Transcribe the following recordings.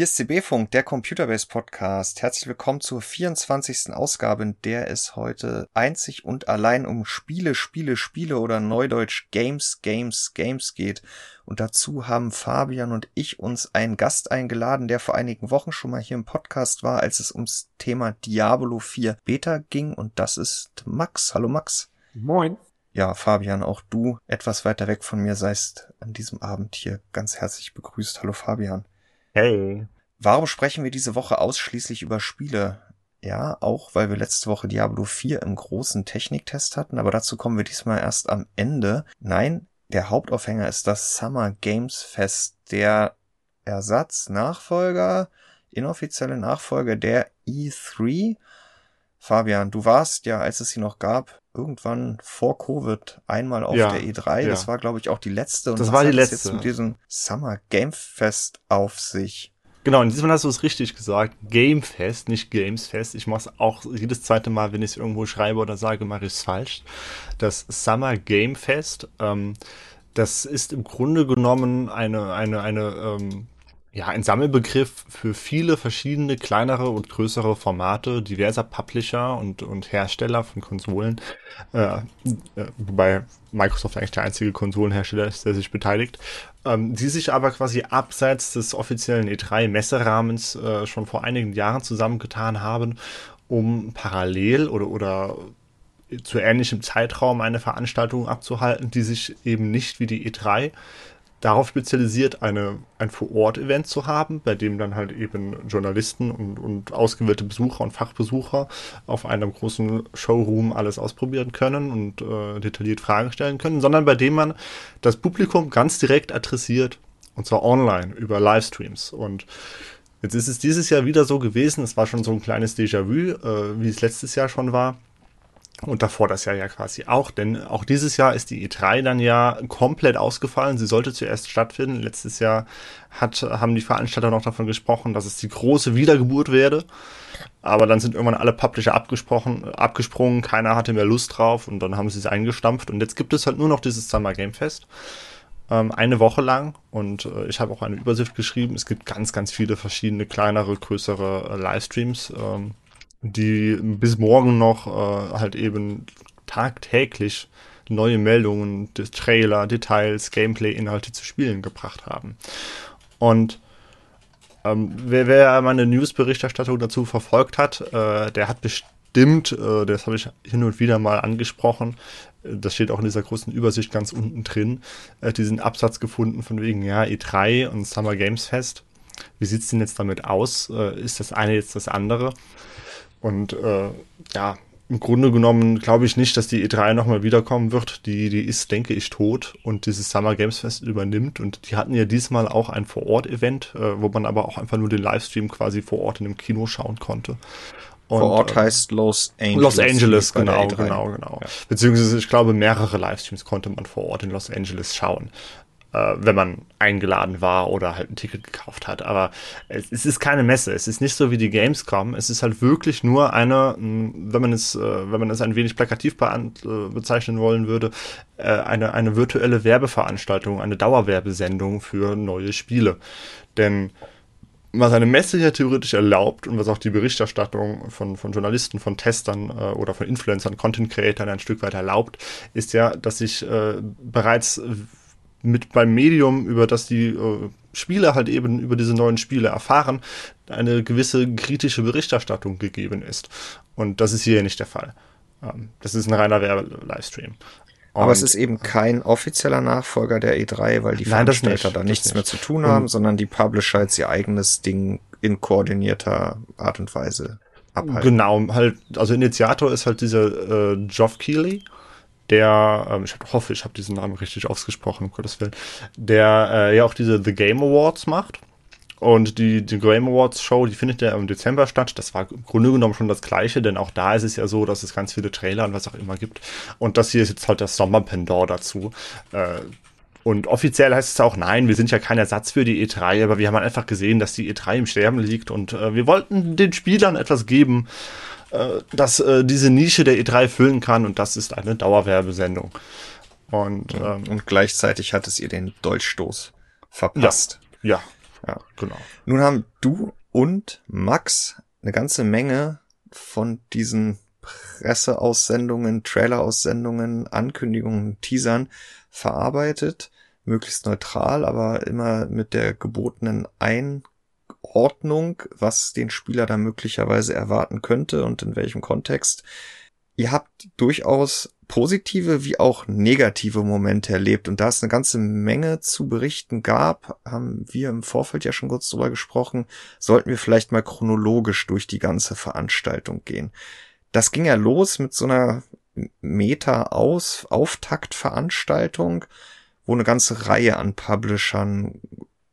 Hier ist CB-Funk, der Computerbase Podcast. Herzlich willkommen zur 24. Ausgabe, in der es heute einzig und allein um Spiele, Spiele, Spiele oder Neudeutsch Games, Games, Games geht. Und dazu haben Fabian und ich uns einen Gast eingeladen, der vor einigen Wochen schon mal hier im Podcast war, als es ums Thema Diablo 4 Beta ging. Und das ist Max. Hallo Max. Moin. Ja, Fabian, auch du etwas weiter weg von mir seist an diesem Abend hier ganz herzlich begrüßt. Hallo Fabian. Hey. Warum sprechen wir diese Woche ausschließlich über Spiele? Ja, auch weil wir letzte Woche Diablo 4 im großen Techniktest hatten, aber dazu kommen wir diesmal erst am Ende. Nein, der Hauptaufhänger ist das Summer Games Fest, der Ersatz, Nachfolger, inoffizielle Nachfolger der E3. Fabian, du warst ja, als es sie noch gab, irgendwann vor Covid einmal auf ja, der E3. Ja. Das war, glaube ich, auch die letzte. Und das war die letzte. jetzt mit diesem Summer Game Fest auf sich. Genau, in diesem Mal hast du es richtig gesagt. Game Fest, nicht Games Fest. Ich mache es auch jedes zweite Mal, wenn ich es irgendwo schreibe oder sage, mache ich es falsch. Das Summer Game Fest, ähm, das ist im Grunde genommen eine, eine, eine ähm, ja, ein Sammelbegriff für viele verschiedene kleinere und größere Formate diverser Publisher und, und Hersteller von Konsolen, äh, äh, wobei Microsoft eigentlich der einzige Konsolenhersteller ist, der sich beteiligt, ähm, die sich aber quasi abseits des offiziellen E3-Messerahmens äh, schon vor einigen Jahren zusammengetan haben, um parallel oder, oder zu ähnlichem Zeitraum eine Veranstaltung abzuhalten, die sich eben nicht wie die E3 darauf spezialisiert, eine, ein Vor-Ort-Event zu haben, bei dem dann halt eben Journalisten und, und ausgewählte Besucher und Fachbesucher auf einem großen Showroom alles ausprobieren können und äh, detailliert Fragen stellen können, sondern bei dem man das Publikum ganz direkt adressiert und zwar online über Livestreams. Und jetzt ist es dieses Jahr wieder so gewesen, es war schon so ein kleines Déjà-vu, äh, wie es letztes Jahr schon war und davor das Jahr ja quasi auch, denn auch dieses Jahr ist die E3 dann ja komplett ausgefallen. Sie sollte zuerst stattfinden. Letztes Jahr hat, haben die Veranstalter noch davon gesprochen, dass es die große Wiedergeburt werde. Aber dann sind irgendwann alle Publisher abgesprochen, abgesprungen, keiner hatte mehr Lust drauf und dann haben sie es eingestampft. Und jetzt gibt es halt nur noch dieses Summer Game Fest. Ähm, eine Woche lang und äh, ich habe auch eine Übersicht geschrieben. Es gibt ganz, ganz viele verschiedene kleinere, größere äh, Livestreams. Ähm, die bis morgen noch äh, halt eben tagtäglich neue Meldungen, Trailer, Details, Gameplay-Inhalte zu Spielen gebracht haben. Und ähm, wer, wer meine News-Berichterstattung dazu verfolgt hat, äh, der hat bestimmt, äh, das habe ich hin und wieder mal angesprochen, das steht auch in dieser großen Übersicht ganz unten drin, äh, diesen Absatz gefunden von wegen, ja, E3 und Summer Games Fest. Wie sieht's denn jetzt damit aus? Äh, ist das eine jetzt das andere? Und äh, ja, im Grunde genommen glaube ich nicht, dass die E3 nochmal wiederkommen wird. Die, die ist, denke ich, tot und dieses Summer Games Fest übernimmt. Und die hatten ja diesmal auch ein Vor-Ort-Event, äh, wo man aber auch einfach nur den Livestream quasi vor Ort in einem Kino schauen konnte. Und, vor Ort äh, heißt Los Angeles. Los Angeles, genau, genau, genau. Ja. Beziehungsweise, ich glaube, mehrere Livestreams konnte man vor Ort in Los Angeles schauen äh, wenn man eingeladen war oder halt ein Ticket gekauft hat. Aber es, es, ist keine Messe. Es ist nicht so wie die Gamescom. Es ist halt wirklich nur eine, wenn man es, äh, wenn man es ein wenig plakativ äh, bezeichnen wollen würde, äh, eine, eine virtuelle Werbeveranstaltung, eine Dauerwerbesendung für neue Spiele. Denn was eine Messe ja theoretisch erlaubt und was auch die Berichterstattung von, von Journalisten, von Testern äh, oder von Influencern, Content Creatern ein Stück weit erlaubt, ist ja, dass sich äh, bereits mit beim Medium, über das die äh, Spieler halt eben über diese neuen Spiele erfahren, eine gewisse kritische Berichterstattung gegeben ist. Und das ist hier nicht der Fall. Ähm, das ist ein reiner Werbe-Livestream. Aber es ist eben kein offizieller Nachfolger der E3, weil die Nein, Veranstalter nicht, da nichts nicht. mehr zu tun haben, und sondern die Publisher jetzt ihr eigenes Ding in koordinierter Art und Weise abhalten. Genau, halt, also Initiator ist halt dieser äh, Geoff Keighley der, ähm, ich hoffe, ich habe diesen Namen richtig ausgesprochen, um Gottes Willen, der äh, ja auch diese The Game Awards macht. Und die, die Game Awards Show, die findet ja im Dezember statt. Das war im Grunde genommen schon das Gleiche, denn auch da ist es ja so, dass es ganz viele Trailer und was auch immer gibt. Und das hier ist jetzt halt das Sommerpendor dazu. Äh, und offiziell heißt es auch, nein, wir sind ja kein Ersatz für die E3, aber wir haben einfach gesehen, dass die E3 im Sterben liegt und äh, wir wollten den Spielern etwas geben, äh, das äh, diese Nische der E3 füllen kann und das ist eine Dauerwerbesendung. Und, ähm, und gleichzeitig hat es ihr den Dolchstoß verpasst. Ja, ja Ja, genau. Nun haben du und Max eine ganze Menge von diesen Presseaussendungen, Traileraussendungen, Ankündigungen, Teasern verarbeitet, möglichst neutral, aber immer mit der gebotenen Einordnung, was den Spieler da möglicherweise erwarten könnte und in welchem Kontext. Ihr habt durchaus positive wie auch negative Momente erlebt und da es eine ganze Menge zu berichten gab, haben wir im Vorfeld ja schon kurz drüber gesprochen, sollten wir vielleicht mal chronologisch durch die ganze Veranstaltung gehen. Das ging ja los mit so einer Meta-Aus-Auftaktveranstaltung, wo eine ganze Reihe an Publishern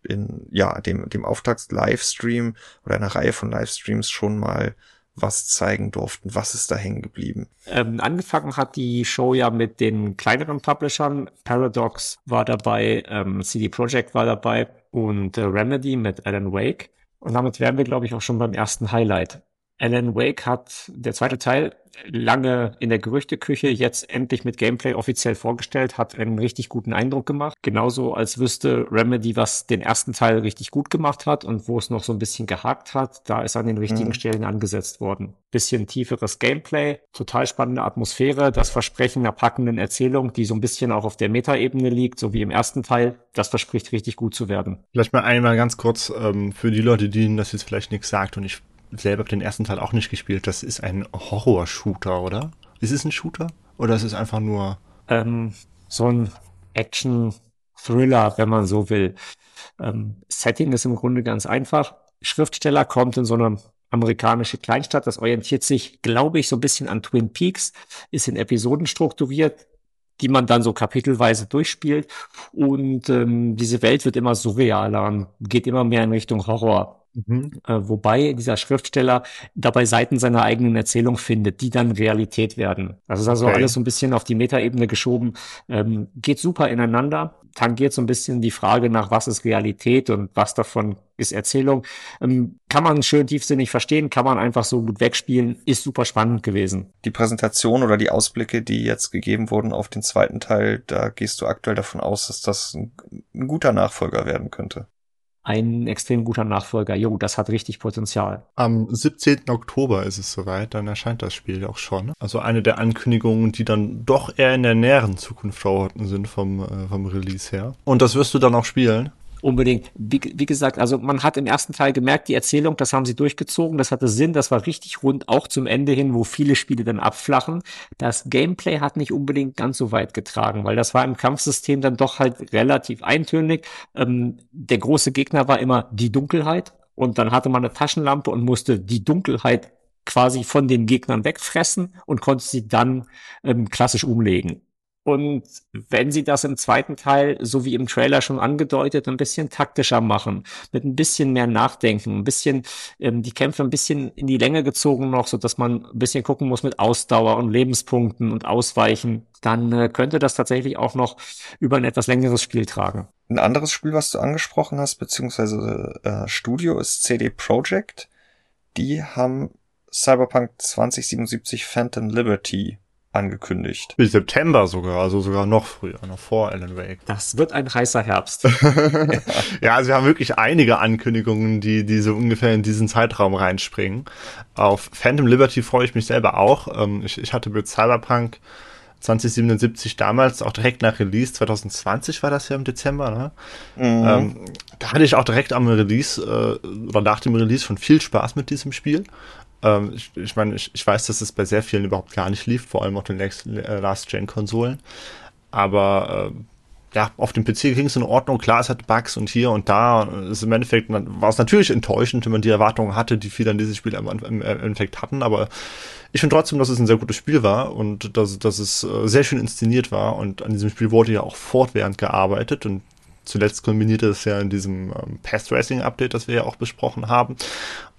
in, ja, dem, dem Auftakt-Livestream oder einer Reihe von Livestreams schon mal was zeigen durften. Was ist da hängen geblieben? Ähm, angefangen hat die Show ja mit den kleineren Publishern. Paradox war dabei, ähm, CD Projekt war dabei und äh, Remedy mit Alan Wake. Und damit wären wir, glaube ich, auch schon beim ersten Highlight. Alan Wake hat der zweite Teil lange in der Gerüchteküche, jetzt endlich mit Gameplay offiziell vorgestellt, hat einen richtig guten Eindruck gemacht. Genauso als wüsste Remedy, was den ersten Teil richtig gut gemacht hat und wo es noch so ein bisschen gehakt hat, da ist an den richtigen mhm. Stellen angesetzt worden. Bisschen tieferes Gameplay, total spannende Atmosphäre, das Versprechen einer packenden Erzählung, die so ein bisschen auch auf der Metaebene liegt, so wie im ersten Teil, das verspricht richtig gut zu werden. Vielleicht mal einmal ganz kurz ähm, für die Leute, denen das jetzt vielleicht nichts sagt und ich selber den ersten Teil auch nicht gespielt. Das ist ein Horror-Shooter, oder? Ist es ein Shooter? Oder ist es einfach nur. Ähm, so ein Action-Thriller, wenn man so will. Ähm, Setting ist im Grunde ganz einfach. Schriftsteller kommt in so eine amerikanische Kleinstadt. Das orientiert sich, glaube ich, so ein bisschen an Twin Peaks, ist in Episoden strukturiert, die man dann so kapitelweise durchspielt. Und ähm, diese Welt wird immer surrealer und geht immer mehr in Richtung Horror. Mhm. Äh, wobei dieser Schriftsteller dabei Seiten seiner eigenen Erzählung findet, die dann Realität werden. Das ist also okay. alles so ein bisschen auf die Metaebene geschoben. Ähm, geht super ineinander, tangiert so ein bisschen die Frage nach, was ist Realität und was davon ist Erzählung. Ähm, kann man schön tiefsinnig verstehen, kann man einfach so gut wegspielen, ist super spannend gewesen. Die Präsentation oder die Ausblicke, die jetzt gegeben wurden auf den zweiten Teil, da gehst du aktuell davon aus, dass das ein, ein guter Nachfolger werden könnte ein extrem guter Nachfolger. Jo, das hat richtig Potenzial. Am 17. Oktober ist es soweit, dann erscheint das Spiel auch schon. Also eine der Ankündigungen, die dann doch eher in der näheren Zukunft verorten sind vom, äh, vom Release her. Und das wirst du dann auch spielen? Unbedingt. Wie, wie, gesagt, also man hat im ersten Teil gemerkt, die Erzählung, das haben sie durchgezogen, das hatte Sinn, das war richtig rund, auch zum Ende hin, wo viele Spiele dann abflachen. Das Gameplay hat nicht unbedingt ganz so weit getragen, weil das war im Kampfsystem dann doch halt relativ eintönig. Ähm, der große Gegner war immer die Dunkelheit und dann hatte man eine Taschenlampe und musste die Dunkelheit quasi von den Gegnern wegfressen und konnte sie dann ähm, klassisch umlegen. Und wenn sie das im zweiten Teil, so wie im Trailer schon angedeutet, ein bisschen taktischer machen, mit ein bisschen mehr Nachdenken, ein bisschen ähm, die Kämpfe ein bisschen in die Länge gezogen noch, so dass man ein bisschen gucken muss mit Ausdauer und Lebenspunkten und Ausweichen, dann äh, könnte das tatsächlich auch noch über ein etwas längeres Spiel tragen. Ein anderes Spiel, was du angesprochen hast, beziehungsweise äh, Studio, ist CD Projekt. Die haben Cyberpunk 2077 Phantom Liberty angekündigt. Bis September sogar, also sogar noch früher, noch vor Alan Wake. Das wird ein heißer Herbst. ja, also wir haben wirklich einige Ankündigungen, die, die so ungefähr in diesen Zeitraum reinspringen. Auf Phantom Liberty freue ich mich selber auch. Ähm, ich, ich hatte mit Cyberpunk 2077 damals, auch direkt nach Release, 2020 war das ja im Dezember, ne? Mhm. Ähm, da hatte ich auch direkt am Release äh, oder nach dem Release schon viel Spaß mit diesem Spiel. Ähm, ich, ich meine, ich, ich, weiß, dass es bei sehr vielen überhaupt gar nicht lief, vor allem auf den äh, Last-Gen-Konsolen. Aber äh, ja, auf dem PC ging es in Ordnung. Klar, es hat Bugs und hier und da. ist Im Endeffekt war es natürlich enttäuschend, wenn man die Erwartungen hatte, die viele an dieses Spiel im, im, im Endeffekt hatten. Aber ich finde trotzdem, dass es ein sehr gutes Spiel war und dass, dass es äh, sehr schön inszeniert war. Und an diesem Spiel wurde ja auch fortwährend gearbeitet. Und zuletzt kombinierte es ja in diesem ähm, Past Racing Update, das wir ja auch besprochen haben.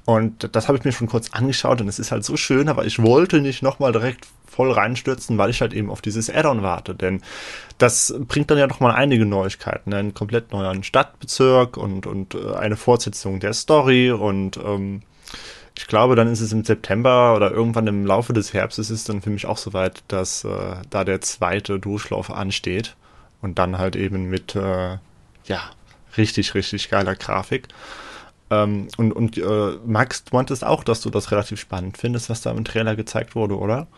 Und das habe ich mir schon kurz angeschaut und es ist halt so schön, aber ich wollte nicht nochmal direkt voll reinstürzen, weil ich halt eben auf dieses Add-on warte. Denn das bringt dann ja nochmal einige Neuigkeiten. Einen komplett neuen Stadtbezirk und, und äh, eine Fortsetzung der Story und ähm, ich glaube, dann ist es im September oder irgendwann im Laufe des Herbstes ist dann für mich auch soweit, dass äh, da der zweite Durchlauf ansteht und dann halt eben mit äh, ja richtig, richtig geiler Grafik. Ähm, und und äh, Max, du meintest auch, dass du das relativ spannend findest, was da im Trailer gezeigt wurde, oder?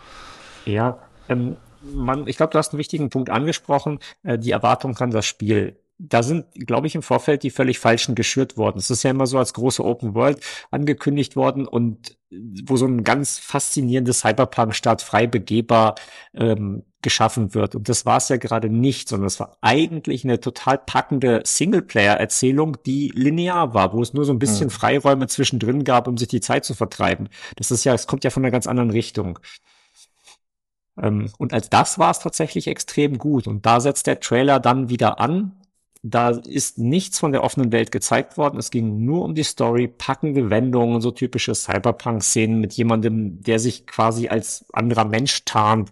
Ja, ähm, man, ich glaube, du hast einen wichtigen Punkt angesprochen, äh, die Erwartung an das Spiel da sind, glaube ich, im Vorfeld die völlig falschen geschürt worden. Es ist ja immer so als große Open World angekündigt worden und wo so ein ganz faszinierendes Cyberpunk-Stadt frei begehbar ähm, geschaffen wird. Und das war es ja gerade nicht, sondern es war eigentlich eine total packende Singleplayer-Erzählung, die linear war, wo es nur so ein bisschen mhm. Freiräume zwischendrin gab, um sich die Zeit zu vertreiben. Das ist ja, es kommt ja von einer ganz anderen Richtung. Ähm, und als das war es tatsächlich extrem gut. Und da setzt der Trailer dann wieder an da ist nichts von der offenen Welt gezeigt worden. Es ging nur um die Story, packende Wendungen, so typische Cyberpunk-Szenen mit jemandem, der sich quasi als anderer Mensch tarnt.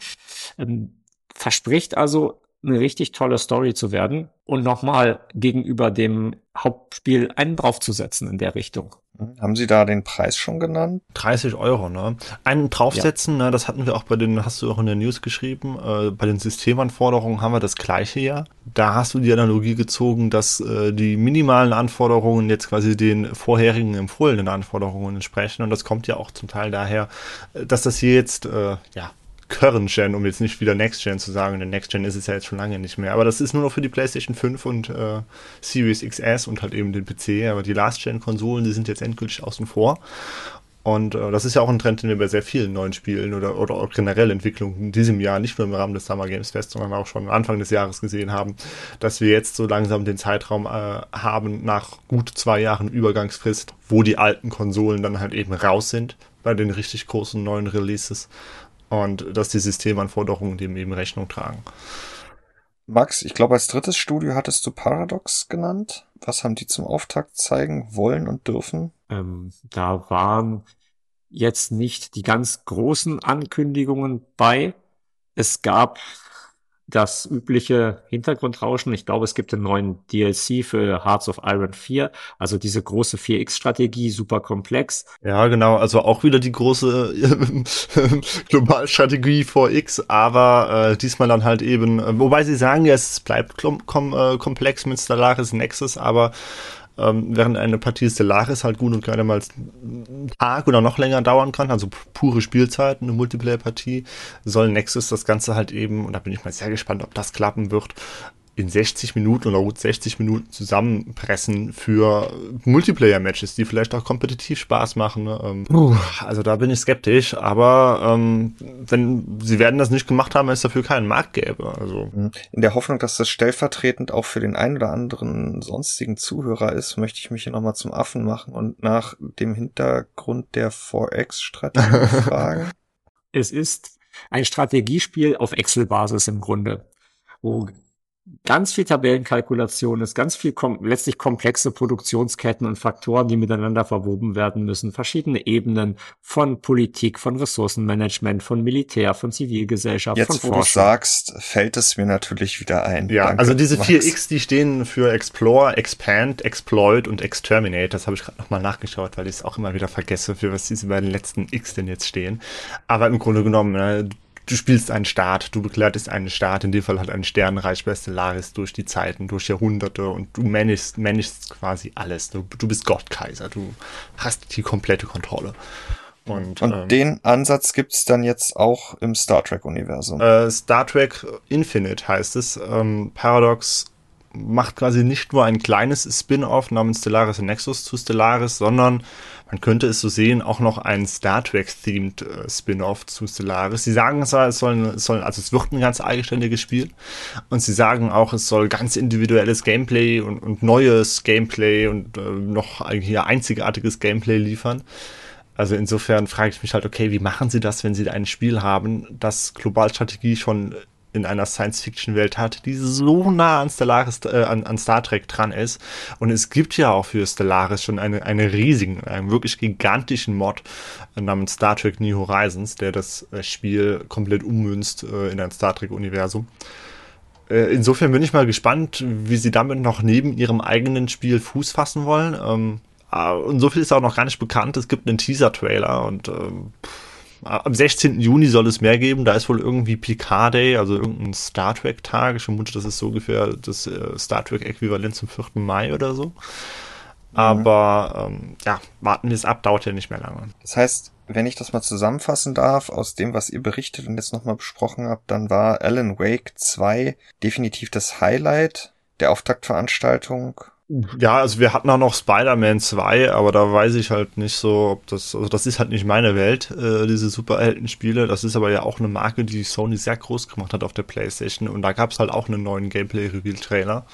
Ähm, verspricht also eine richtig tolle Story zu werden und nochmal gegenüber dem Hauptspiel einen draufzusetzen in der Richtung. Haben Sie da den Preis schon genannt? 30 Euro, ne? Einen draufsetzen, ja. ne, das hatten wir auch bei den, hast du auch in der News geschrieben, äh, bei den Systemanforderungen haben wir das gleiche ja. Da hast du die Analogie gezogen, dass äh, die minimalen Anforderungen jetzt quasi den vorherigen empfohlenen Anforderungen entsprechen und das kommt ja auch zum Teil daher, äh, dass das hier jetzt, äh, ja, Current Gen, um jetzt nicht wieder Next Gen zu sagen, denn Next Gen ist es ja jetzt schon lange nicht mehr. Aber das ist nur noch für die PlayStation 5 und äh, Series XS und halt eben den PC. Aber die Last Gen Konsolen, die sind jetzt endgültig außen vor. Und äh, das ist ja auch ein Trend, den wir bei sehr vielen neuen Spielen oder, oder auch generell Entwicklungen in diesem Jahr, nicht nur im Rahmen des Summer Games Fest, sondern auch schon Anfang des Jahres gesehen haben, dass wir jetzt so langsam den Zeitraum äh, haben nach gut zwei Jahren Übergangsfrist, wo die alten Konsolen dann halt eben raus sind bei den richtig großen neuen Releases und dass die Systemanforderungen dem eben Rechnung tragen. Max, ich glaube, als drittes Studio hattest du Paradox genannt. Was haben die zum Auftakt zeigen wollen und dürfen? Ähm, da waren jetzt nicht die ganz großen Ankündigungen bei. Es gab das übliche Hintergrundrauschen. Ich glaube, es gibt einen neuen DLC für Hearts of Iron 4, also diese große 4X-Strategie, super komplex. Ja, genau, also auch wieder die große Globalstrategie 4X, aber äh, diesmal dann halt eben, äh, wobei sie sagen ja, es bleibt kom kom äh, komplex mit Stellaris Nexus, aber ähm, während eine Partie Stellaris halt gut und gerne mal einen Tag oder noch länger dauern kann, also pure Spielzeit, eine Multiplayer-Partie, soll Nexus das Ganze halt eben, und da bin ich mal sehr gespannt, ob das klappen wird, in 60 Minuten oder gut 60 Minuten zusammenpressen für Multiplayer-Matches, die vielleicht auch kompetitiv Spaß machen. Ne? Ähm, uh, also da bin ich skeptisch, aber ähm, wenn sie werden das nicht gemacht haben, wenn es dafür keinen Markt gäbe. Also mhm. in der Hoffnung, dass das stellvertretend auch für den einen oder anderen sonstigen Zuhörer ist, möchte ich mich hier nochmal zum Affen machen und nach dem Hintergrund der 4X-Strategie fragen. Es ist ein Strategiespiel auf Excel-Basis im Grunde, wo ganz viel Tabellenkalkulation ist, ganz viel kom letztlich komplexe Produktionsketten und Faktoren, die miteinander verwoben werden müssen, verschiedene Ebenen von Politik, von Ressourcenmanagement, von Militär, von Zivilgesellschaft, Jetzt, von wo du sagst, fällt es mir natürlich wieder ein. Ja, Danke, also diese Max. 4X, die stehen für Explore, Expand, Exploit und Exterminate. Das habe ich gerade nochmal nachgeschaut, weil ich es auch immer wieder vergesse, für was diese beiden letzten X denn jetzt stehen. Aber im Grunde genommen, ne, du spielst einen Staat, du begleitest einen Staat, in dem Fall halt ein Sternenreich bei Stellaris durch die Zeiten, durch Jahrhunderte und du managst, managst quasi alles. Du, du bist Gottkaiser, du hast die komplette Kontrolle. Und, und ähm, den Ansatz gibt's dann jetzt auch im Star Trek-Universum. Äh, Star Trek Infinite heißt es. Ähm, Paradox macht quasi nicht nur ein kleines Spin-off namens Stellaris Nexus zu Stellaris, sondern man könnte es so sehen, auch noch ein Star Trek-themed äh, Spin-off zu Stellaris. Sie sagen zwar, es soll, es soll, also es wird ein ganz eigenständiges Spiel und sie sagen auch, es soll ganz individuelles Gameplay und, und neues Gameplay und äh, noch hier einzigartiges Gameplay liefern. Also insofern frage ich mich halt, okay, wie machen sie das, wenn sie ein Spiel haben, das Globalstrategie schon in einer Science-Fiction-Welt hat, die so nah an Stellaris, äh, an, an, Star Trek dran ist. Und es gibt ja auch für Stellaris schon eine, eine riesigen, einen wirklich gigantischen Mod namens Star Trek New Horizons, der das äh, Spiel komplett ummünzt äh, in ein Star Trek-Universum. Äh, insofern bin ich mal gespannt, wie sie damit noch neben ihrem eigenen Spiel Fuß fassen wollen. Ähm, und so viel ist auch noch gar nicht bekannt. Es gibt einen Teaser-Trailer und ähm, am 16. Juni soll es mehr geben. Da ist wohl irgendwie Picard Day, also irgendein Star Trek Tag. Ich vermute, das ist so ungefähr das äh, Star Trek Äquivalent zum 4. Mai oder so. Aber ähm, ja, warten wir es ab, dauert ja nicht mehr lange. Das heißt, wenn ich das mal zusammenfassen darf, aus dem, was ihr berichtet und jetzt nochmal besprochen habt, dann war Alan Wake 2 definitiv das Highlight der Auftaktveranstaltung. Ja, also wir hatten auch noch Spider-Man 2, aber da weiß ich halt nicht so, ob das, also das ist halt nicht meine Welt, äh, diese Superhelden-Spiele. Das ist aber ja auch eine Marke, die Sony sehr groß gemacht hat auf der Playstation und da gab es halt auch einen neuen Gameplay-Reveal-Trailer.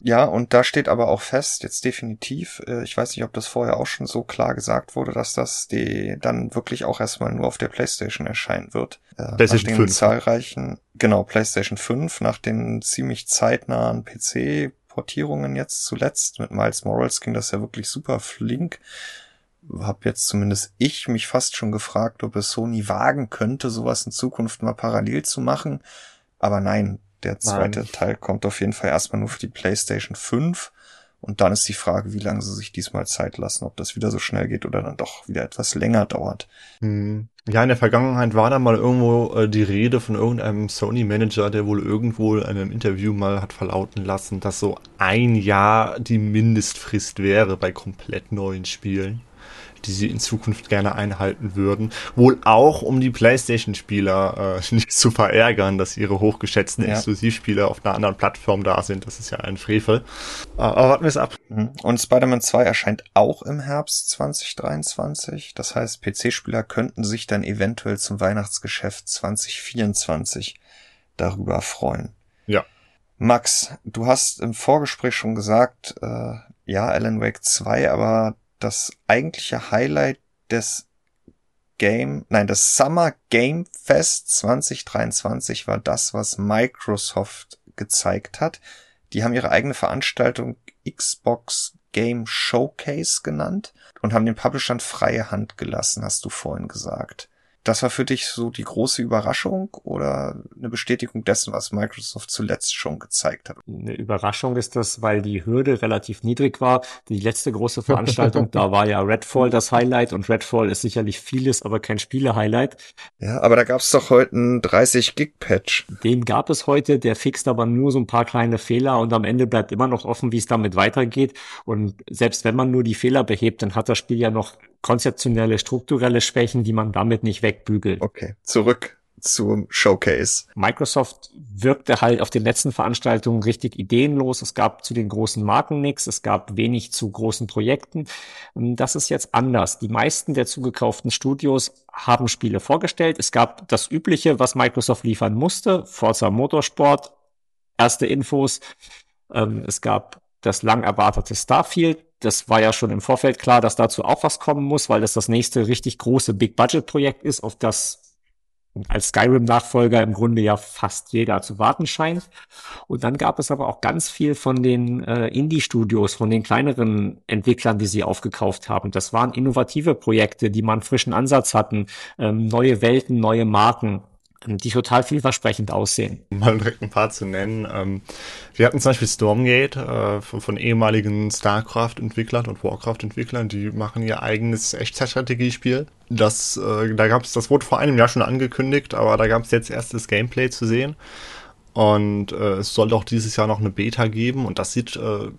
Ja, und da steht aber auch fest, jetzt definitiv, äh, ich weiß nicht, ob das vorher auch schon so klar gesagt wurde, dass das die dann wirklich auch erstmal nur auf der PlayStation erscheinen wird. Äh, PlayStation nach den 5. zahlreichen, genau, PlayStation 5, nach den ziemlich zeitnahen PC-Portierungen jetzt zuletzt. Mit Miles Morales ging das ja wirklich super flink. Hab jetzt zumindest ich mich fast schon gefragt, ob es Sony wagen könnte, sowas in Zukunft mal parallel zu machen. Aber nein, der zweite Nein. Teil kommt auf jeden Fall erstmal nur für die PlayStation 5. Und dann ist die Frage, wie lange sie sich diesmal Zeit lassen, ob das wieder so schnell geht oder dann doch wieder etwas länger dauert. Hm. Ja, in der Vergangenheit war da mal irgendwo äh, die Rede von irgendeinem Sony-Manager, der wohl irgendwo in einem Interview mal hat verlauten lassen, dass so ein Jahr die Mindestfrist wäre bei komplett neuen Spielen die sie in Zukunft gerne einhalten würden. Wohl auch, um die PlayStation-Spieler äh, nicht zu verärgern, dass ihre hochgeschätzten ja. Exklusivspiele auf einer anderen Plattform da sind. Das ist ja ein Frevel. Aber warten wir es ab. Mhm. Und Spider-Man 2 erscheint auch im Herbst 2023. Das heißt, PC-Spieler könnten sich dann eventuell zum Weihnachtsgeschäft 2024 darüber freuen. Ja. Max, du hast im Vorgespräch schon gesagt, äh, ja, Alan Wake 2, aber das eigentliche Highlight des Game, nein, das Summer Game Fest 2023 war das, was Microsoft gezeigt hat. Die haben ihre eigene Veranstaltung Xbox Game Showcase genannt und haben den Publishern freie Hand gelassen, hast du vorhin gesagt. Das war für dich so die große Überraschung oder eine Bestätigung dessen, was Microsoft zuletzt schon gezeigt hat? Eine Überraschung ist das, weil die Hürde relativ niedrig war. Die letzte große Veranstaltung, da war ja Redfall das Highlight und Redfall ist sicherlich vieles, aber kein Spiele-Highlight. Ja, aber da gab es doch heute einen 30-Gig-Patch. Den gab es heute, der fixt aber nur so ein paar kleine Fehler und am Ende bleibt immer noch offen, wie es damit weitergeht. Und selbst wenn man nur die Fehler behebt, dann hat das Spiel ja noch konzeptionelle, strukturelle Schwächen, die man damit nicht wegbügelt. Okay, zurück zum Showcase. Microsoft wirkte halt auf den letzten Veranstaltungen richtig ideenlos. Es gab zu den großen Marken nichts. Es gab wenig zu großen Projekten. Das ist jetzt anders. Die meisten der zugekauften Studios haben Spiele vorgestellt. Es gab das Übliche, was Microsoft liefern musste. Forza Motorsport, erste Infos. Ähm, es gab das lang erwartete Starfield. Das war ja schon im Vorfeld klar, dass dazu auch was kommen muss, weil das das nächste richtig große Big-Budget-Projekt ist, auf das als Skyrim-Nachfolger im Grunde ja fast jeder zu warten scheint. Und dann gab es aber auch ganz viel von den äh, Indie-Studios, von den kleineren Entwicklern, die sie aufgekauft haben. Das waren innovative Projekte, die einen frischen Ansatz hatten, ähm, neue Welten, neue Marken die total vielversprechend aussehen. Mal direkt ein paar zu nennen. Ähm, wir hatten zum Beispiel Stormgate äh, von, von, ehemaligen StarCraft-Entwicklern und Warcraft-Entwicklern, die machen ihr eigenes Echtzeitstrategiespiel. Das, äh, da gab's, das wurde vor einem Jahr schon angekündigt, aber da gab es jetzt erst das Gameplay zu sehen. Und äh, es soll auch dieses Jahr noch eine Beta geben und das sieht äh,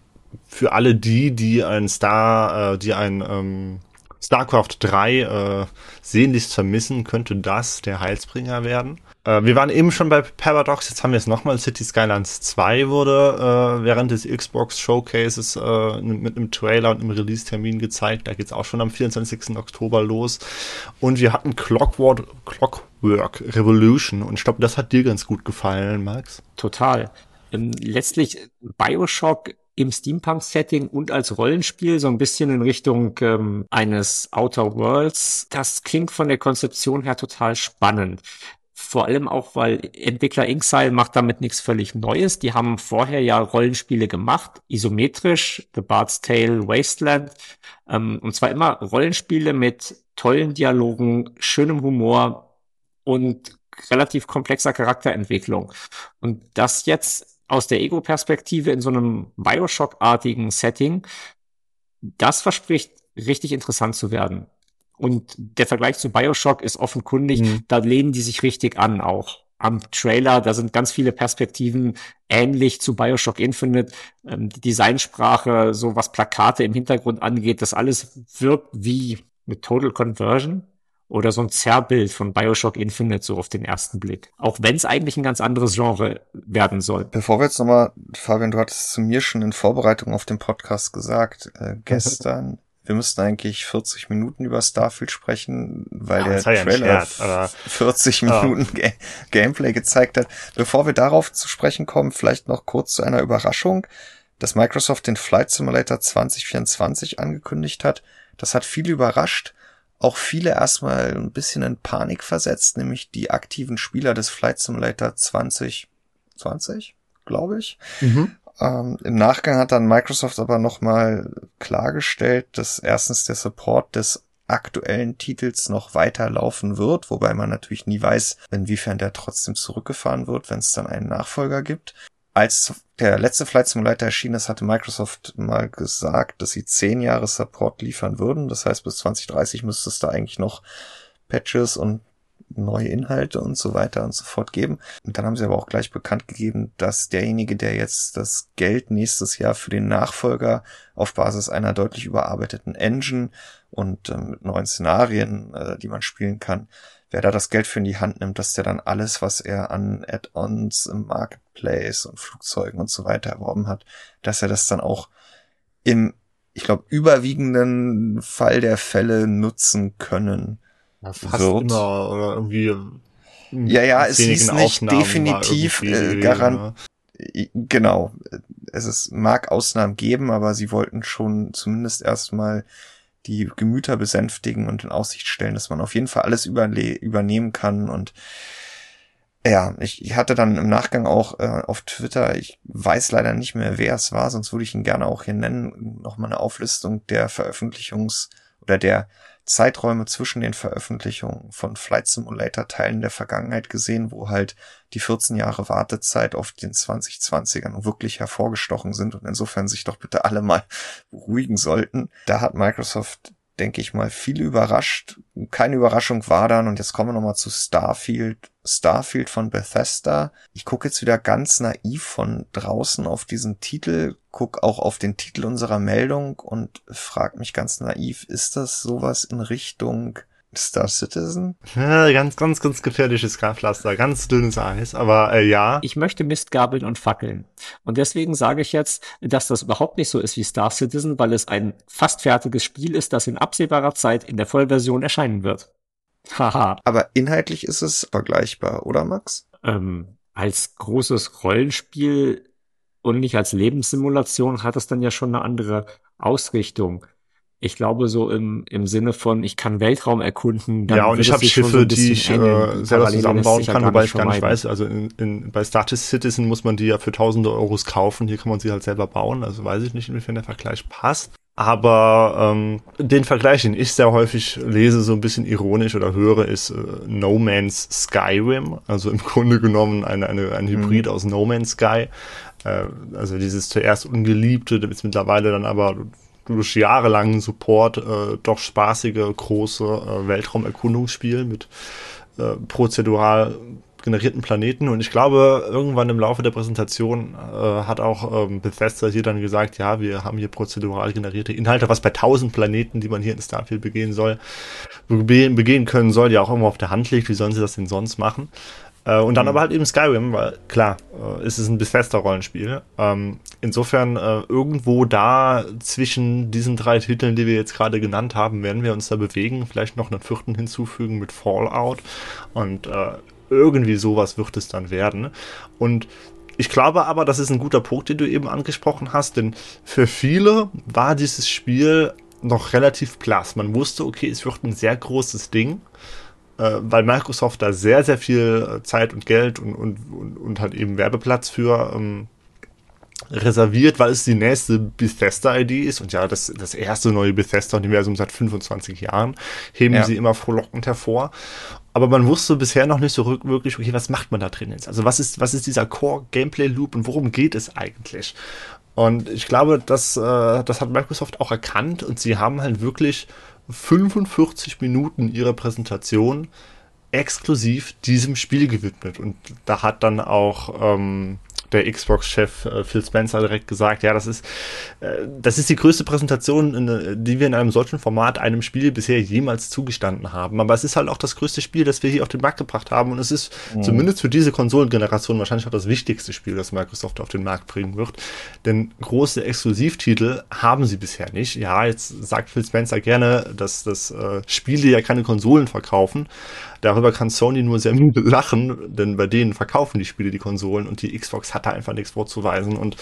für alle die, die ein Star, äh, die ein ähm, StarCraft 3 äh, sehnlichst vermissen, könnte das der Heilsbringer werden. Äh, wir waren eben schon bei Paradox, jetzt haben wir es nochmal. City Skylines 2 wurde äh, während des Xbox Showcases äh, mit einem Trailer und einem Release-Termin gezeigt. Da geht's auch schon am 24. Oktober los. Und wir hatten Clockwork, Clockwork Revolution und ich glaube, das hat dir ganz gut gefallen, Max. Total. Ähm, letztlich Bioshock im Steampunk-Setting und als Rollenspiel, so ein bisschen in Richtung ähm, eines Outer Worlds. Das klingt von der Konzeption her total spannend. Vor allem auch, weil Entwickler Inxile macht damit nichts völlig Neues. Die haben vorher ja Rollenspiele gemacht, isometrisch, The Bard's Tale, Wasteland. Ähm, und zwar immer Rollenspiele mit tollen Dialogen, schönem Humor und relativ komplexer Charakterentwicklung. Und das jetzt aus der Ego-Perspektive in so einem Bioshock-artigen Setting, das verspricht richtig interessant zu werden. Und der Vergleich zu Bioshock ist offenkundig, mhm. da lehnen die sich richtig an auch. Am Trailer, da sind ganz viele Perspektiven ähnlich zu Bioshock Infinite. Ähm, die Designsprache, so was Plakate im Hintergrund angeht, das alles wirkt wie mit Total Conversion oder so ein Zerrbild von Bioshock Infinite so auf den ersten Blick. Auch wenn es eigentlich ein ganz anderes Genre werden soll. Bevor wir jetzt nochmal, Fabian, du hattest zu mir schon in Vorbereitung auf den Podcast gesagt, äh, gestern, wir müssten eigentlich 40 Minuten über Starfield sprechen, weil ja, der Trailer Scherz, 40 Minuten oh. Ga Gameplay gezeigt hat. Bevor wir darauf zu sprechen kommen, vielleicht noch kurz zu einer Überraschung, dass Microsoft den Flight Simulator 2024 angekündigt hat. Das hat viele überrascht auch viele erstmal ein bisschen in Panik versetzt, nämlich die aktiven Spieler des Flight Simulator 2020, glaube ich. Mhm. Ähm, Im Nachgang hat dann Microsoft aber nochmal klargestellt, dass erstens der Support des aktuellen Titels noch weiterlaufen wird, wobei man natürlich nie weiß, inwiefern der trotzdem zurückgefahren wird, wenn es dann einen Nachfolger gibt als der letzte Flight Simulator erschienen ist, hatte Microsoft mal gesagt, dass sie zehn Jahre Support liefern würden. Das heißt, bis 2030 müsste es da eigentlich noch Patches und neue Inhalte und so weiter und so fort geben. Und dann haben sie aber auch gleich bekannt gegeben, dass derjenige, der jetzt das Geld nächstes Jahr für den Nachfolger auf Basis einer deutlich überarbeiteten Engine und äh, mit neuen Szenarien, äh, die man spielen kann, wer da das Geld für in die Hand nimmt, dass der dann alles, was er an Add-ons im Marketplace und Flugzeugen und so weiter erworben hat, dass er das dann auch im, ich glaube, überwiegenden Fall der Fälle nutzen können. Ja, fast wird. immer oder irgendwie. Ja, ja, es ist nicht Aufnahmen definitiv äh, garant. Genau. Es ist, mag Ausnahmen geben, aber sie wollten schon zumindest erstmal die Gemüter besänftigen und in Aussicht stellen, dass man auf jeden Fall alles übernehmen kann. Und ja, ich, hatte dann im Nachgang auch äh, auf Twitter, ich weiß leider nicht mehr, wer es war, sonst würde ich ihn gerne auch hier nennen, nochmal eine Auflistung der Veröffentlichungs- oder der Zeiträume zwischen den Veröffentlichungen von Flight Simulator Teilen der Vergangenheit gesehen, wo halt die 14 Jahre Wartezeit auf den 2020ern wirklich hervorgestochen sind und insofern sich doch bitte alle mal beruhigen sollten. Da hat Microsoft denke ich mal, viel überrascht. Keine Überraschung war dann, und jetzt kommen wir nochmal zu Starfield. Starfield von Bethesda. Ich gucke jetzt wieder ganz naiv von draußen auf diesen Titel, guck auch auf den Titel unserer Meldung und frag mich ganz naiv, ist das sowas in Richtung Star Citizen? Ja, ganz, ganz, ganz gefährliches Pflaster, ganz dünnes Eis, aber äh, ja. Ich möchte Mistgabeln und Fackeln. Und deswegen sage ich jetzt, dass das überhaupt nicht so ist wie Star Citizen, weil es ein fast fertiges Spiel ist, das in absehbarer Zeit in der Vollversion erscheinen wird. Haha. aber inhaltlich ist es vergleichbar, oder Max? Ähm, als großes Rollenspiel und nicht als Lebenssimulation hat es dann ja schon eine andere Ausrichtung ich glaube, so im, im Sinne von, ich kann Weltraum erkunden. ja, und ich habe Schiffe, so die ich äh, selber zusammenbauen kann, wobei ich gar nicht weiß. Also in, in, bei Star Citizen muss man die ja für tausende Euros kaufen. Hier kann man sie halt selber bauen. Also weiß ich nicht, inwiefern der Vergleich passt. Aber ähm, den Vergleich, den ich sehr häufig lese, so ein bisschen ironisch oder höre, ist äh, No Man's Skyrim. Also im Grunde genommen eine, eine, ein Hybrid mhm. aus No Man's Sky. Äh, also dieses zuerst ungeliebte, ist mittlerweile dann aber durch jahrelangen Support äh, doch spaßige, große äh, Weltraumerkundungsspiel mit äh, prozedural generierten Planeten. Und ich glaube, irgendwann im Laufe der Präsentation äh, hat auch ähm, Bethesda hier dann gesagt, ja, wir haben hier prozedural generierte Inhalte, was bei tausend Planeten, die man hier in Starfield begehen soll, begehen können soll, ja auch immer auf der Hand liegt. Wie sollen sie das denn sonst machen? Äh, und dann mhm. aber halt eben Skyrim, weil klar, äh, ist es ein Bethesda-Rollenspiel. Ähm, insofern äh, irgendwo da zwischen diesen drei Titeln, die wir jetzt gerade genannt haben, werden wir uns da bewegen. Vielleicht noch einen vierten hinzufügen mit Fallout. Und äh, irgendwie sowas wird es dann werden. Und ich glaube aber, das ist ein guter Punkt, den du eben angesprochen hast, denn für viele war dieses Spiel noch relativ blass. Man wusste, okay, es wird ein sehr großes Ding weil Microsoft da sehr, sehr viel äh, Zeit und Geld und, und, und, und halt eben Werbeplatz für ähm, reserviert, weil es die nächste Bethesda-ID ist und ja, das, das erste neue Bethesda-Universum seit 25 Jahren, heben ja. sie immer frohlockend hervor. Aber man wusste bisher noch nicht so wirklich, okay, was macht man da drin jetzt? Also was ist, was ist dieser Core-Gameplay-Loop und worum geht es eigentlich? Und ich glaube, das, äh, das hat Microsoft auch erkannt und sie haben halt wirklich 45 Minuten ihrer Präsentation exklusiv diesem Spiel gewidmet. Und da hat dann auch ähm, der Xbox-Chef äh, Phil Spencer direkt gesagt, ja, das ist, äh, das ist die größte Präsentation, in, die wir in einem solchen Format einem Spiel bisher jemals zugestanden haben. Aber es ist halt auch das größte Spiel, das wir hier auf den Markt gebracht haben. Und es ist mhm. zumindest für diese Konsolengeneration wahrscheinlich auch das wichtigste Spiel, das Microsoft auf den Markt bringen wird. Denn große Exklusivtitel haben sie bisher nicht. Ja, jetzt sagt Phil Spencer gerne, dass das äh, Spiele ja keine Konsolen verkaufen. Darüber kann Sony nur sehr müde lachen, denn bei denen verkaufen die Spiele die Konsolen und die Xbox hat da einfach nichts vorzuweisen und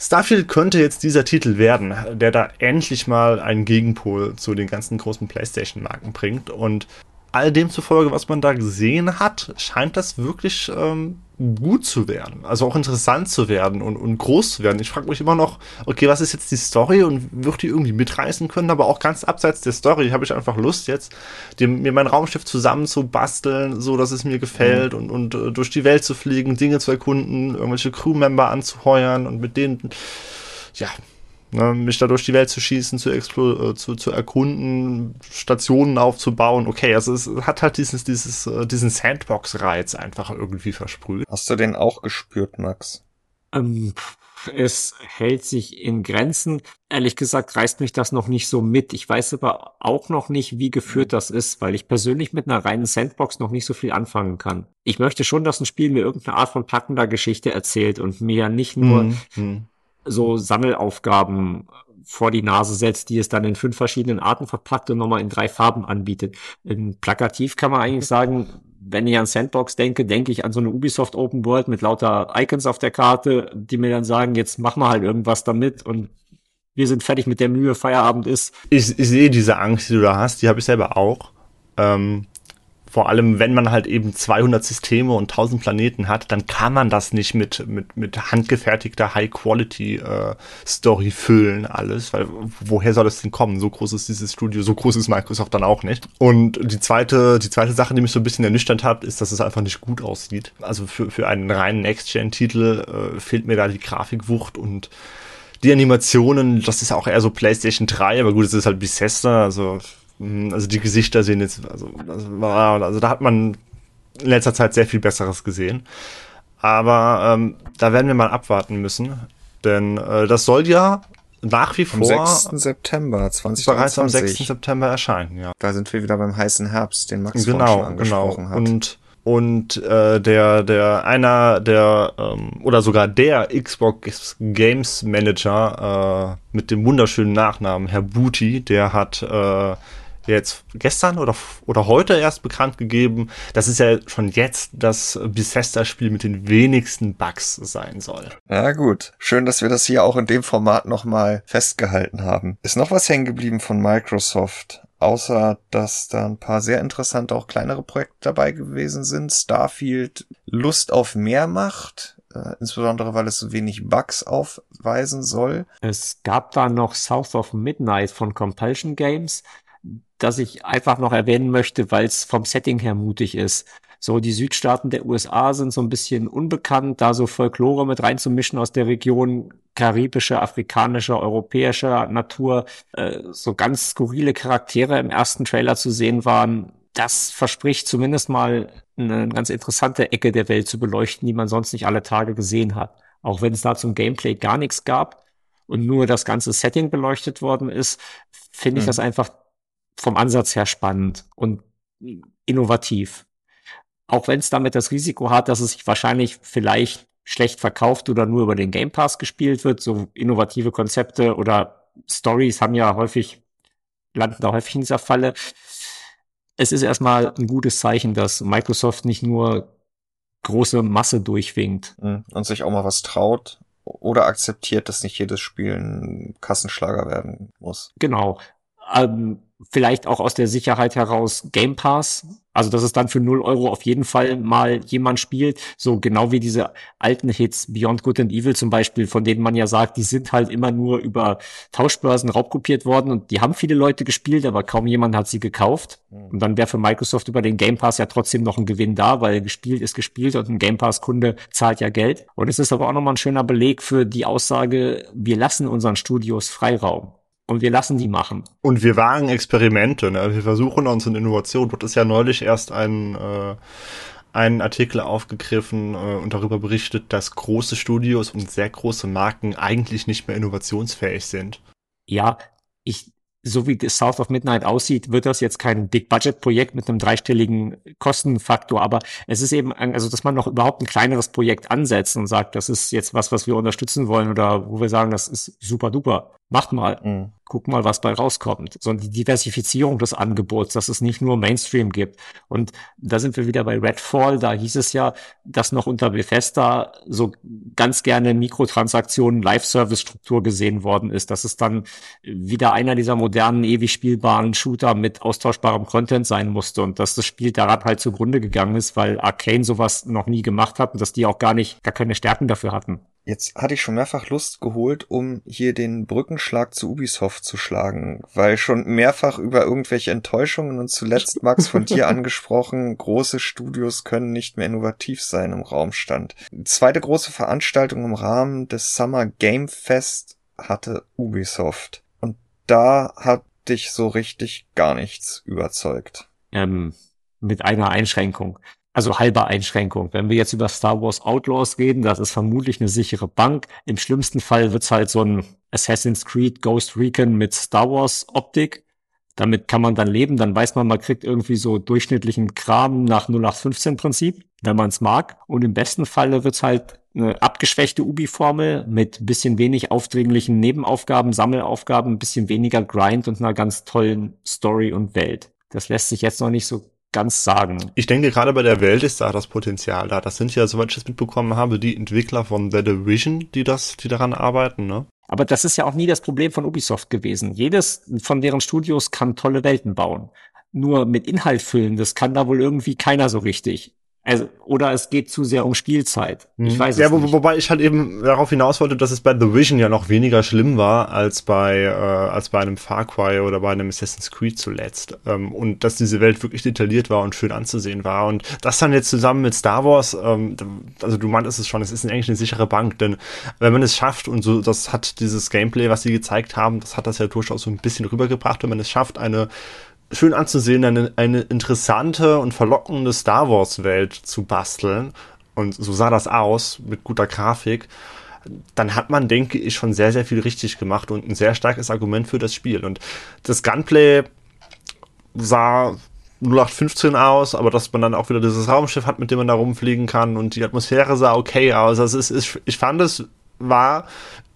Starfield könnte jetzt dieser Titel werden, der da endlich mal einen Gegenpol zu den ganzen großen PlayStation-Marken bringt. Und all dem zufolge, was man da gesehen hat, scheint das wirklich ähm, gut zu werden. Also auch interessant zu werden und, und groß zu werden. Ich frage mich immer noch, okay, was ist jetzt die Story und wird die irgendwie mitreißen können? Aber auch ganz abseits der Story habe ich einfach Lust jetzt, die, mir mein Raumschiff zusammenzubasteln, so dass es mir gefällt mhm. und, und uh, durch die Welt zu fliegen, Dinge zu erkunden, irgendwelche Crewmember anzuheuern und mit denen, ja, Ne, mich da durch die Welt zu schießen, zu, äh, zu, zu erkunden, Stationen aufzubauen. Okay, also es hat halt dieses, dieses, äh, diesen Sandbox-Reiz einfach irgendwie versprüht. Hast du den auch gespürt, Max? Ähm, es hält sich in Grenzen. Ehrlich gesagt reißt mich das noch nicht so mit. Ich weiß aber auch noch nicht, wie geführt das ist, weil ich persönlich mit einer reinen Sandbox noch nicht so viel anfangen kann. Ich möchte schon, dass ein Spiel mir irgendeine Art von packender Geschichte erzählt und mir nicht nur mhm. So Sammelaufgaben vor die Nase setzt, die es dann in fünf verschiedenen Arten verpackt und nochmal in drei Farben anbietet. In plakativ kann man eigentlich sagen, wenn ich an Sandbox denke, denke ich an so eine Ubisoft Open World mit lauter Icons auf der Karte, die mir dann sagen, jetzt mach mal halt irgendwas damit und wir sind fertig mit der Mühe, Feierabend ist. Ich, ich sehe diese Angst, die du da hast, die habe ich selber auch. Ähm, vor allem, wenn man halt eben 200 Systeme und 1000 Planeten hat, dann kann man das nicht mit, mit, mit handgefertigter High-Quality-Story äh, füllen, alles, weil woher soll das denn kommen? So groß ist dieses Studio, so groß ist Microsoft dann auch nicht. Und die zweite, die zweite Sache, die mich so ein bisschen ernüchtert hat, ist, dass es einfach nicht gut aussieht. Also für, für einen reinen Next-Gen-Titel äh, fehlt mir da die Grafikwucht und die Animationen, das ist auch eher so PlayStation 3, aber gut, es ist halt Bethesda, also also die Gesichter sehen jetzt, also, also, also da hat man in letzter Zeit sehr viel Besseres gesehen. Aber ähm, da werden wir mal abwarten müssen. Denn äh, das soll ja nach wie vor am 6. September 2020 bereits am 6. September erscheinen, ja. Da sind wir wieder beim heißen Herbst, den Max genau, schon angesprochen genau. hat. Und und äh, der der einer der ähm, oder sogar der Xbox Games Manager äh, mit dem wunderschönen Nachnamen Herr Booty, der hat äh, jetzt gestern oder, oder heute erst bekannt gegeben, dass es ja schon jetzt das Bethesda-Spiel mit den wenigsten Bugs sein soll. Ja gut, schön, dass wir das hier auch in dem Format nochmal festgehalten haben. Ist noch was hängen geblieben von Microsoft? Außer, dass da ein paar sehr interessante, auch kleinere Projekte dabei gewesen sind. Starfield Lust auf mehr macht, äh, insbesondere weil es so wenig Bugs aufweisen soll. Es gab da noch South of Midnight von Compulsion Games das ich einfach noch erwähnen möchte, weil es vom Setting her mutig ist. So, die Südstaaten der USA sind so ein bisschen unbekannt, da so Folklore mit reinzumischen aus der Region karibischer, afrikanischer, europäischer Natur, äh, so ganz skurrile Charaktere im ersten Trailer zu sehen waren. Das verspricht zumindest mal eine ganz interessante Ecke der Welt zu beleuchten, die man sonst nicht alle Tage gesehen hat. Auch wenn es da zum Gameplay gar nichts gab und nur das ganze Setting beleuchtet worden ist, finde ich mhm. das einfach vom Ansatz her spannend und innovativ. Auch wenn es damit das Risiko hat, dass es sich wahrscheinlich vielleicht schlecht verkauft oder nur über den Game Pass gespielt wird. So innovative Konzepte oder Stories haben ja häufig, landen da häufig in dieser Falle. Es ist erstmal ein gutes Zeichen, dass Microsoft nicht nur große Masse durchwinkt. Mhm. Und sich auch mal was traut oder akzeptiert, dass nicht jedes Spiel ein Kassenschlager werden muss. Genau. Ähm, vielleicht auch aus der Sicherheit heraus Game Pass. Also, dass es dann für 0 Euro auf jeden Fall mal jemand spielt. So genau wie diese alten Hits Beyond Good and Evil zum Beispiel, von denen man ja sagt, die sind halt immer nur über Tauschbörsen raubkopiert worden und die haben viele Leute gespielt, aber kaum jemand hat sie gekauft. Hm. Und dann wäre für Microsoft über den Game Pass ja trotzdem noch ein Gewinn da, weil gespielt ist gespielt und ein Game Pass Kunde zahlt ja Geld. Und es ist aber auch nochmal ein schöner Beleg für die Aussage, wir lassen unseren Studios Freiraum. Und wir lassen die machen. Und wir wagen Experimente, ne? wir versuchen uns in Innovation. Dort ist ja neulich erst ein, äh, ein Artikel aufgegriffen äh, und darüber berichtet, dass große Studios und sehr große Marken eigentlich nicht mehr innovationsfähig sind. Ja, ich, so wie South of Midnight aussieht, wird das jetzt kein Big-Budget-Projekt mit einem dreistelligen Kostenfaktor, aber es ist eben, also dass man noch überhaupt ein kleineres Projekt ansetzt und sagt, das ist jetzt was, was wir unterstützen wollen oder wo wir sagen, das ist super duper macht mal, mhm. Guck mal, was bei rauskommt. Sondern die Diversifizierung des Angebots, dass es nicht nur Mainstream gibt. Und da sind wir wieder bei Redfall, da hieß es ja, dass noch unter Bethesda so ganz gerne Mikrotransaktionen Live-Service-Struktur gesehen worden ist, dass es dann wieder einer dieser modernen, ewig spielbaren Shooter mit austauschbarem Content sein musste und dass das Spiel daran halt zugrunde gegangen ist, weil Arcane sowas noch nie gemacht hat und dass die auch gar nicht, gar keine Stärken dafür hatten. Jetzt hatte ich schon mehrfach Lust geholt, um hier den Brückenschlag zu Ubisoft zu schlagen, weil schon mehrfach über irgendwelche Enttäuschungen und zuletzt, Max, von dir angesprochen, große Studios können nicht mehr innovativ sein im Raum stand. zweite große Veranstaltung im Rahmen des Summer Game Fest hatte Ubisoft. Und da hat dich so richtig gar nichts überzeugt. Ähm, mit einer Einschränkung also halber Einschränkung. Wenn wir jetzt über Star Wars Outlaws reden, das ist vermutlich eine sichere Bank. Im schlimmsten Fall wird's halt so ein Assassin's Creed Ghost Recon mit Star Wars Optik. Damit kann man dann leben, dann weiß man, man kriegt irgendwie so durchschnittlichen Kram nach 0815 Prinzip, wenn man es mag. Und im besten Falle wird's halt eine abgeschwächte Ubi-Formel mit bisschen wenig aufdringlichen Nebenaufgaben, Sammelaufgaben, bisschen weniger Grind und einer ganz tollen Story und Welt. Das lässt sich jetzt noch nicht so ganz sagen. Ich denke, gerade bei der Welt ist da das Potenzial da. Das sind ja, soweit ich das mitbekommen habe, die Entwickler von The Division, die das, die daran arbeiten, ne? Aber das ist ja auch nie das Problem von Ubisoft gewesen. Jedes von deren Studios kann tolle Welten bauen. Nur mit Inhalt füllen, das kann da wohl irgendwie keiner so richtig. Also, oder es geht zu sehr um Spielzeit. Ich mhm. weiß ja, es wo, nicht. Wobei ich halt eben darauf hinaus wollte, dass es bei The Vision ja noch weniger schlimm war als bei, äh, als bei einem Far Cry oder bei einem Assassin's Creed zuletzt. Ähm, und dass diese Welt wirklich detailliert war und schön anzusehen war. Und das dann jetzt zusammen mit Star Wars, ähm, also du meintest es schon, es ist eigentlich eine sichere Bank, denn wenn man es schafft, und so, das hat dieses Gameplay, was sie gezeigt haben, das hat das ja durchaus so ein bisschen rübergebracht, wenn man es schafft, eine schön anzusehen, eine, eine interessante und verlockende Star Wars Welt zu basteln. Und so sah das aus mit guter Grafik. Dann hat man, denke ich, schon sehr, sehr viel richtig gemacht und ein sehr starkes Argument für das Spiel. Und das Gunplay sah 0815 aus, aber dass man dann auch wieder dieses Raumschiff hat, mit dem man da rumfliegen kann und die Atmosphäre sah okay aus. Also es ist, ich fand es war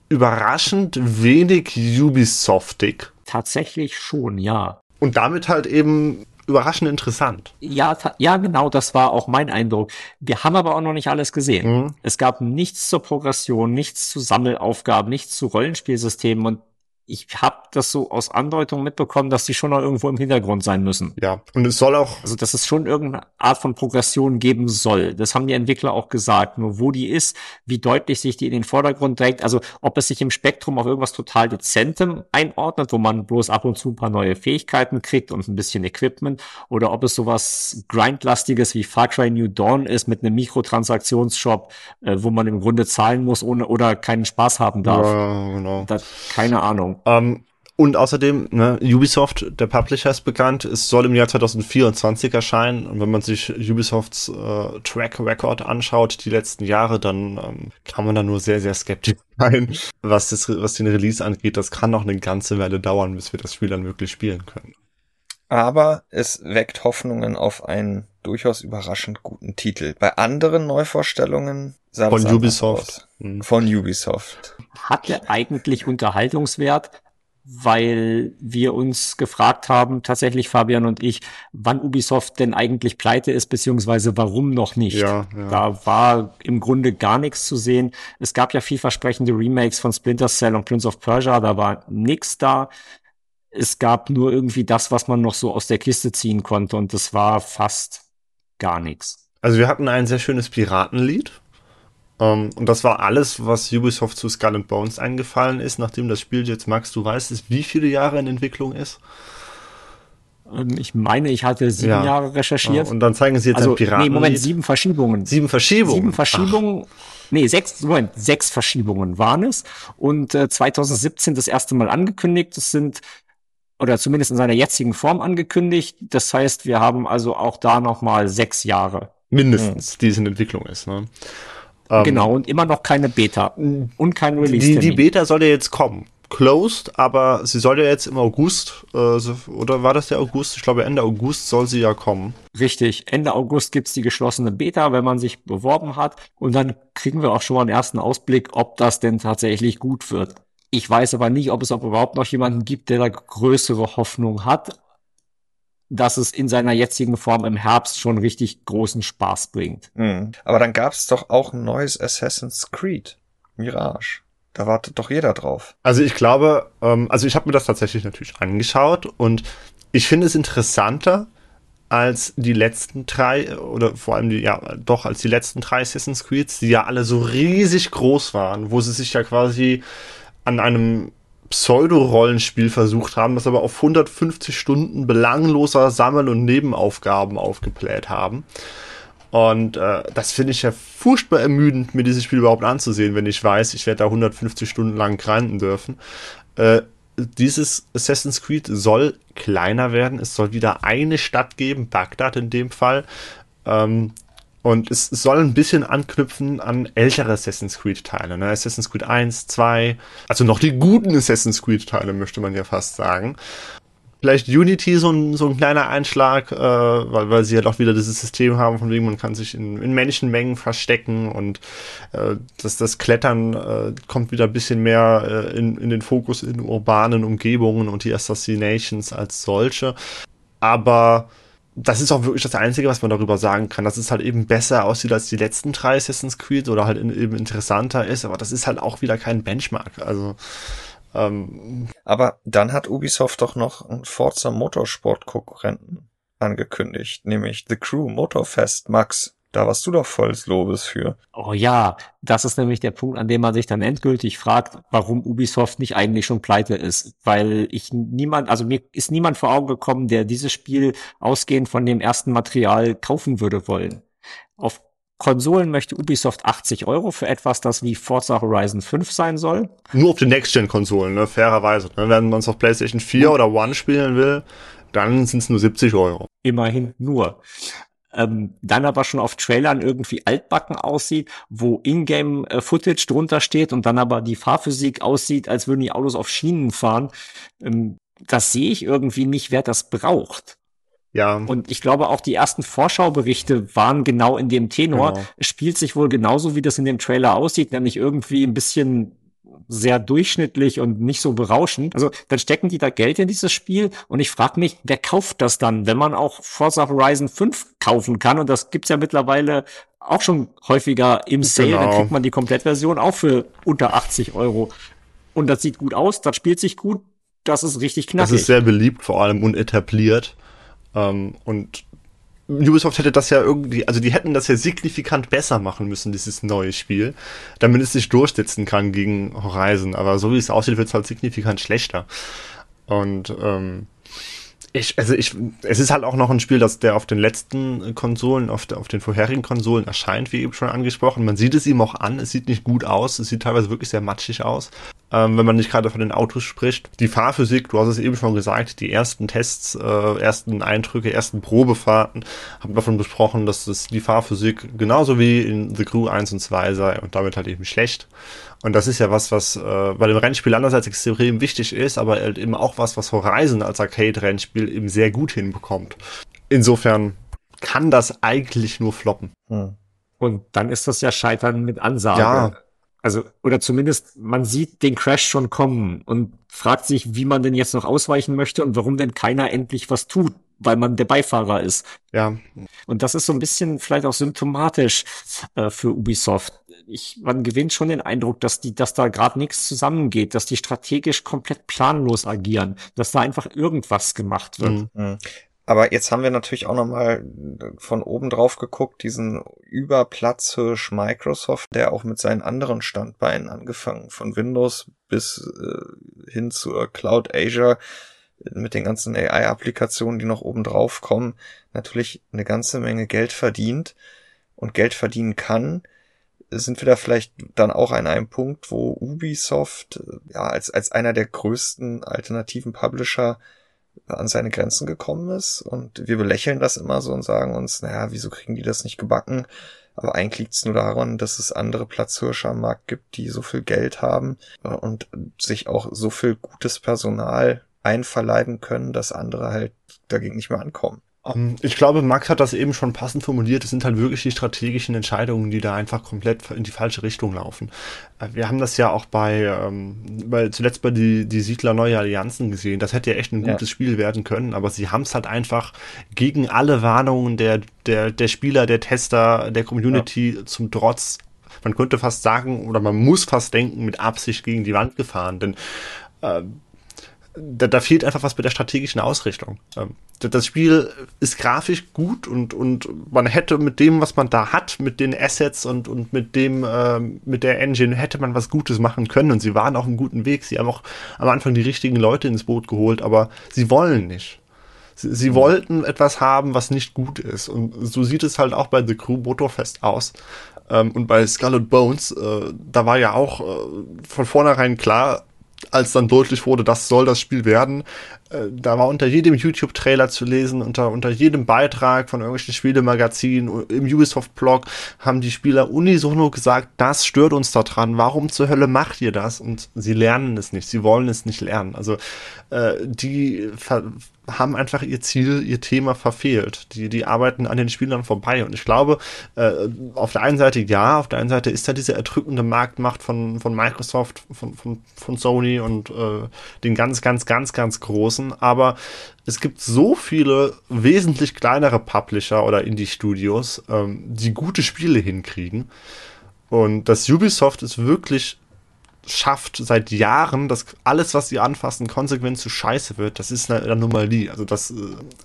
überraschend wenig Ubisoftig. Tatsächlich schon, ja und damit halt eben überraschend interessant. Ja, ja, genau, das war auch mein Eindruck. Wir haben aber auch noch nicht alles gesehen. Mhm. Es gab nichts zur Progression, nichts zu Sammelaufgaben, nichts zu Rollenspielsystemen und ich habe das so aus Andeutungen mitbekommen, dass die schon noch irgendwo im Hintergrund sein müssen. Ja, und es soll auch. Also, dass es schon irgendeine Art von Progression geben soll. Das haben die Entwickler auch gesagt. Nur wo die ist, wie deutlich sich die in den Vordergrund trägt. Also, ob es sich im Spektrum auf irgendwas total Dezentem einordnet, wo man bloß ab und zu ein paar neue Fähigkeiten kriegt und ein bisschen Equipment, oder ob es sowas Grindlastiges wie Far Cry New Dawn ist mit einem Mikrotransaktionsshop, äh, wo man im Grunde zahlen muss ohne oder keinen Spaß haben darf. Ja, genau. Das, keine Ahnung. Ähm, und außerdem, ne, Ubisoft, der Publisher ist bekannt, es soll im Jahr 2024 erscheinen. Und wenn man sich Ubisofts äh, Track Record anschaut, die letzten Jahre, dann ähm, kann man da nur sehr, sehr skeptisch sein, was, das, was den Release angeht. Das kann noch eine ganze Weile dauern, bis wir das Spiel dann wirklich spielen können. Aber es weckt Hoffnungen auf einen durchaus überraschend guten Titel. Bei anderen Neuvorstellungen sah Von Ubisoft. Aus. Mhm. Von Ubisoft hatte eigentlich Unterhaltungswert, weil wir uns gefragt haben, tatsächlich Fabian und ich, wann Ubisoft denn eigentlich pleite ist, beziehungsweise warum noch nicht. Ja, ja. Da war im Grunde gar nichts zu sehen. Es gab ja vielversprechende Remakes von Splinter Cell und Prince of Persia, da war nichts da. Es gab nur irgendwie das, was man noch so aus der Kiste ziehen konnte und das war fast gar nichts. Also wir hatten ein sehr schönes Piratenlied, um, ähm, und das war alles, was Ubisoft zu Skull and Bones eingefallen ist, nachdem das Spiel jetzt, Max, du weißt es, wie viele Jahre in Entwicklung ist? Ähm, ich meine, ich hatte sieben ja. Jahre recherchiert. und dann zeigen sie jetzt also, ein Piraten. Nee, Moment, sieben Verschiebungen. Sieben Verschiebungen. Sieben Verschiebungen. Ach. nee, sechs, Moment, sechs Verschiebungen waren es. Und äh, 2017 das erste Mal angekündigt. Das sind oder zumindest in seiner jetzigen Form angekündigt. Das heißt, wir haben also auch da nochmal sechs Jahre. Mindestens, die es in Entwicklung ist. Ne? Ähm, genau, und immer noch keine Beta und kein Release. Die, die Beta soll ja jetzt kommen. Closed, aber sie soll ja jetzt im August, äh, oder war das der August? Ich glaube, Ende August soll sie ja kommen. Richtig, Ende August gibt's die geschlossene Beta, wenn man sich beworben hat. Und dann kriegen wir auch schon mal einen ersten Ausblick, ob das denn tatsächlich gut wird. Ich weiß aber nicht, ob es auch überhaupt noch jemanden gibt, der da größere Hoffnung hat, dass es in seiner jetzigen Form im Herbst schon richtig großen Spaß bringt. Mhm. Aber dann gab es doch auch ein neues Assassin's Creed, Mirage. Da wartet doch jeder drauf. Also ich glaube, ähm, also ich habe mir das tatsächlich natürlich angeschaut und ich finde es interessanter als die letzten drei oder vor allem die, ja, doch als die letzten drei Assassin's Creeds, die ja alle so riesig groß waren, wo sie sich ja quasi an einem Pseudo-Rollenspiel versucht haben, das aber auf 150 Stunden belangloser Sammel- und Nebenaufgaben aufgebläht haben. Und äh, das finde ich ja furchtbar ermüdend, mir dieses Spiel überhaupt anzusehen, wenn ich weiß, ich werde da 150 Stunden lang grinden dürfen. Äh, dieses Assassin's Creed soll kleiner werden. Es soll wieder eine Stadt geben, Bagdad in dem Fall. Ähm, und es soll ein bisschen anknüpfen an ältere Assassin's Creed-Teile. Ne? Assassin's Creed 1, 2, also noch die guten Assassin's Creed-Teile, möchte man ja fast sagen. Vielleicht Unity so ein, so ein kleiner Einschlag, äh, weil, weil sie halt auch wieder dieses System haben, von wegen man kann sich in, in Menschenmengen verstecken und äh, dass das Klettern äh, kommt wieder ein bisschen mehr äh, in, in den Fokus in urbanen Umgebungen und die Assassinations als solche. Aber das ist auch wirklich das Einzige, was man darüber sagen kann, dass es halt eben besser aussieht als die letzten drei Assassin's Creed oder halt eben interessanter ist, aber das ist halt auch wieder kein Benchmark. Also ähm, aber dann hat Ubisoft doch noch einen Forza Motorsport-Konkurrenten angekündigt, nämlich The Crew Motorfest Max. Da warst du doch volles Lobes für. Oh ja, das ist nämlich der Punkt, an dem man sich dann endgültig fragt, warum Ubisoft nicht eigentlich schon pleite ist. Weil ich niemand, also mir ist niemand vor Augen gekommen, der dieses Spiel ausgehend von dem ersten Material kaufen würde wollen. Auf Konsolen möchte Ubisoft 80 Euro für etwas, das wie Forza Horizon 5 sein soll. Nur auf den Next-Gen-Konsolen, ne? fairerweise. Ne? Wenn man es auf PlayStation 4 oder One spielen will, dann sind es nur 70 Euro. Immerhin nur ähm, dann aber schon auf Trailern irgendwie altbacken aussieht, wo Ingame-Footage drunter steht und dann aber die Fahrphysik aussieht, als würden die Autos auf Schienen fahren. Ähm, das sehe ich irgendwie nicht, wer das braucht. Ja. Und ich glaube, auch die ersten Vorschauberichte waren genau in dem Tenor. Genau. Es spielt sich wohl genauso, wie das in dem Trailer aussieht, nämlich irgendwie ein bisschen sehr durchschnittlich und nicht so berauschend. Also dann stecken die da Geld in dieses Spiel und ich frage mich, wer kauft das dann, wenn man auch Forza Horizon 5 kaufen kann und das gibt's ja mittlerweile auch schon häufiger im Sale, genau. dann kriegt man die Komplettversion auch für unter 80 Euro. Und das sieht gut aus, das spielt sich gut, das ist richtig knackig. Das ist sehr beliebt, vor allem und etabliert. Ähm, und Ubisoft hätte das ja irgendwie, also die hätten das ja signifikant besser machen müssen, dieses neue Spiel, damit es sich durchsetzen kann gegen Horizon. Aber so wie es aussieht, wird es halt signifikant schlechter. Und ähm, ich, also ich, es ist halt auch noch ein Spiel, das der auf den letzten Konsolen, auf, der, auf den vorherigen Konsolen erscheint, wie eben schon angesprochen. Man sieht es ihm auch an, es sieht nicht gut aus, es sieht teilweise wirklich sehr matschig aus, ähm, wenn man nicht gerade von den Autos spricht. Die Fahrphysik, du hast es eben schon gesagt, die ersten Tests, äh, ersten Eindrücke, ersten Probefahrten haben davon besprochen, dass das die Fahrphysik genauso wie in The Crew 1 und 2 sei und damit halt eben schlecht. Und das ist ja was, was äh, bei dem Rennspiel andererseits extrem wichtig ist, aber halt eben auch was, was Horizon als Arcade-Rennspiel eben sehr gut hinbekommt. Insofern kann das eigentlich nur floppen. Hm. Und dann ist das ja Scheitern mit Ansage. Ja. Also, oder zumindest man sieht den Crash schon kommen und fragt sich, wie man denn jetzt noch ausweichen möchte und warum denn keiner endlich was tut, weil man der Beifahrer ist. Ja. Und das ist so ein bisschen vielleicht auch symptomatisch äh, für Ubisoft. Ich, man gewinnt schon den Eindruck, dass die, dass da gerade nichts zusammengeht, dass die strategisch komplett planlos agieren, dass da einfach irgendwas gemacht wird. Mhm. mhm. Aber jetzt haben wir natürlich auch nochmal von oben drauf geguckt, diesen Überplatzhirsch Microsoft, der auch mit seinen anderen Standbeinen angefangen, von Windows bis äh, hin zur Cloud Azure, mit den ganzen AI-Applikationen, die noch oben drauf kommen, natürlich eine ganze Menge Geld verdient und Geld verdienen kann, sind wir da vielleicht dann auch an einem Punkt, wo Ubisoft äh, ja als, als einer der größten alternativen Publisher an seine Grenzen gekommen ist und wir belächeln das immer so und sagen uns, naja, wieso kriegen die das nicht gebacken? Aber eigentlich liegt es nur daran, dass es andere Platzhirsche am Markt gibt, die so viel Geld haben äh, und sich auch so viel gutes Personal einverleiben können, dass andere halt dagegen nicht mehr ankommen. Ähm, ich glaube, Max hat das eben schon passend formuliert. Es sind halt wirklich die strategischen Entscheidungen, die da einfach komplett in die falsche Richtung laufen. Äh, wir haben das ja auch bei, ähm, bei zuletzt bei die, die Siedler Neue Allianzen gesehen. Das hätte ja echt ein gutes ja. Spiel werden können, aber sie haben es halt einfach gegen alle Warnungen der, der, der Spieler, der Tester, der Community ja. zum Trotz man könnte fast sagen, oder man muss fast denken, mit Absicht gegen die Wand gefahren. Denn äh, da, da fehlt einfach was mit der strategischen Ausrichtung. Ähm, das Spiel ist grafisch gut und, und man hätte mit dem, was man da hat, mit den Assets und, und mit dem, ähm, mit der Engine, hätte man was Gutes machen können und sie waren auf einem guten Weg. Sie haben auch am Anfang die richtigen Leute ins Boot geholt, aber sie wollen nicht. Sie, sie mhm. wollten etwas haben, was nicht gut ist. Und so sieht es halt auch bei The Crew Motorfest aus. Ähm, und bei Skull Bones, äh, da war ja auch äh, von vornherein klar, als dann deutlich wurde, das soll das Spiel werden, da war unter jedem YouTube-Trailer zu lesen, unter, unter jedem Beitrag von irgendwelchen Spielemagazinen, im Ubisoft-Blog haben die Spieler unisono gesagt, das stört uns daran, warum zur Hölle macht ihr das? Und sie lernen es nicht, sie wollen es nicht lernen. Also äh, die haben einfach ihr Ziel, ihr Thema verfehlt. Die, die arbeiten an den Spielern vorbei. Und ich glaube, äh, auf der einen Seite ja, auf der einen Seite ist da diese erdrückende Marktmacht von, von Microsoft, von, von, von Sony und äh, den ganz, ganz, ganz, ganz großen. Aber es gibt so viele wesentlich kleinere Publisher oder Indie-Studios, ähm, die gute Spiele hinkriegen. Und das Ubisoft ist wirklich schafft seit Jahren, dass alles, was sie anfassen, konsequent zu scheiße wird, das ist eine Anomalie. Also das, äh,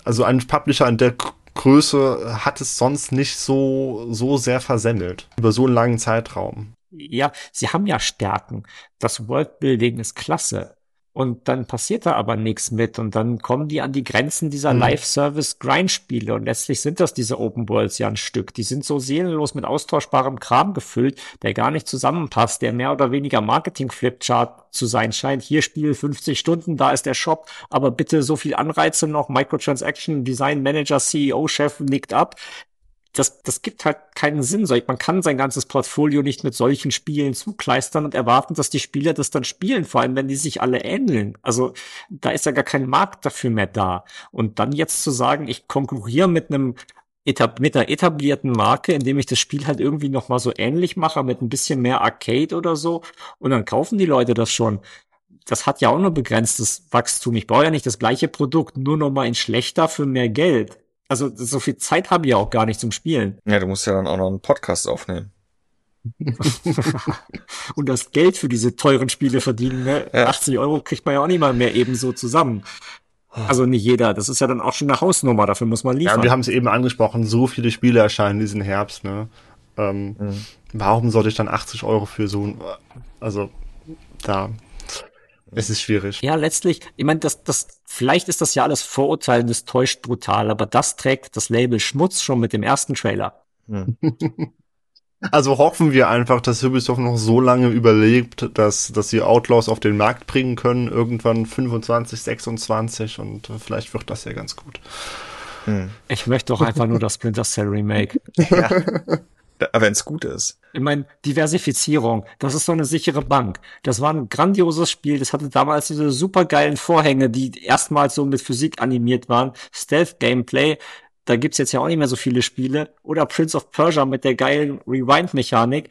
also ein Publisher in der Größe hat es sonst nicht so, so sehr versemmelt. Über so einen langen Zeitraum. Ja, sie haben ja Stärken. Das Worldbuilding ist klasse. Und dann passiert da aber nichts mit. Und dann kommen die an die Grenzen dieser mhm. Live-Service-Grind-Spiele. Und letztlich sind das diese Open Worlds ja ein Stück. Die sind so seelenlos mit austauschbarem Kram gefüllt, der gar nicht zusammenpasst, der mehr oder weniger Marketing-Flipchart zu sein scheint. Hier Spiel 50 Stunden, da ist der Shop, aber bitte so viel Anreize noch. Microtransaction, Design Manager, CEO-Chef nickt ab das, das gibt halt keinen Sinn. Man kann sein ganzes Portfolio nicht mit solchen Spielen zukleistern und erwarten, dass die Spieler das dann spielen, vor allem wenn die sich alle ähneln. Also da ist ja gar kein Markt dafür mehr da. Und dann jetzt zu sagen, ich konkurriere mit einem mit einer etablierten Marke, indem ich das Spiel halt irgendwie noch mal so ähnlich mache, mit ein bisschen mehr Arcade oder so, und dann kaufen die Leute das schon. Das hat ja auch nur begrenztes Wachstum. Ich brauche ja nicht das gleiche Produkt, nur noch mal in schlechter für mehr Geld. Also so viel Zeit habe ich ja auch gar nicht zum Spielen. Ja, du musst ja dann auch noch einen Podcast aufnehmen. und das Geld für diese teuren Spiele verdienen, ne? Ja. 80 Euro kriegt man ja auch nicht mal mehr ebenso zusammen. Also nicht jeder, das ist ja dann auch schon eine Hausnummer, dafür muss man liefern. Ja, wir haben es eben angesprochen, so viele Spiele erscheinen diesen Herbst, ne? Ähm, mhm. Warum sollte ich dann 80 Euro für so ein, also da es ist schwierig. Ja, letztlich, ich meine, das, das, vielleicht ist das ja alles Vorurteilen, das täuscht brutal, aber das trägt das Label Schmutz schon mit dem ersten Trailer. Hm. Also hoffen wir einfach, dass Ubisoft noch so lange überlebt, dass, dass sie Outlaws auf den Markt bringen können, irgendwann 25, 26 und äh, vielleicht wird das ja ganz gut. Hm. Ich möchte doch einfach nur das Splinter Cell Remake. ja. Wenn es gut ist. Ich meine, Diversifizierung, das ist so eine sichere Bank. Das war ein grandioses Spiel. Das hatte damals diese supergeilen Vorhänge, die erstmals so mit Physik animiert waren. Stealth-Gameplay, da gibt's jetzt ja auch nicht mehr so viele Spiele. Oder Prince of Persia mit der geilen Rewind-Mechanik.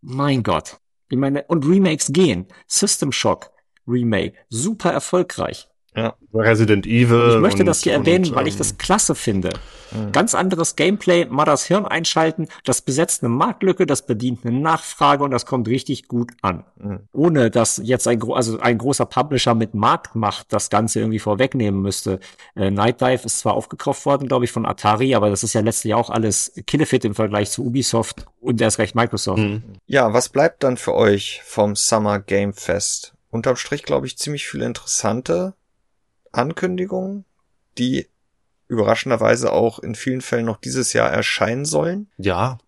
Mein Gott. Ich meine, und Remakes gehen. System Shock Remake, super erfolgreich. Ja. Resident Evil. Ich möchte und, das hier erwähnen, weil ich das ähm, klasse finde. Mhm. Ganz anderes Gameplay, mal das Hirn einschalten, das besetzt eine Marktlücke, das bedient eine Nachfrage und das kommt richtig gut an. Mhm. Ohne dass jetzt ein, also ein großer Publisher mit Marktmacht das Ganze irgendwie vorwegnehmen müsste. Äh, Night Dive ist zwar aufgekauft worden, glaube ich, von Atari, aber das ist ja letztlich auch alles Killefit im Vergleich zu Ubisoft und erst recht Microsoft. Mhm. Ja, was bleibt dann für euch vom Summer Game Fest? Unterm Strich, glaube ich, ziemlich viele interessante Ankündigungen, die überraschenderweise auch in vielen Fällen noch dieses Jahr erscheinen sollen. Ja.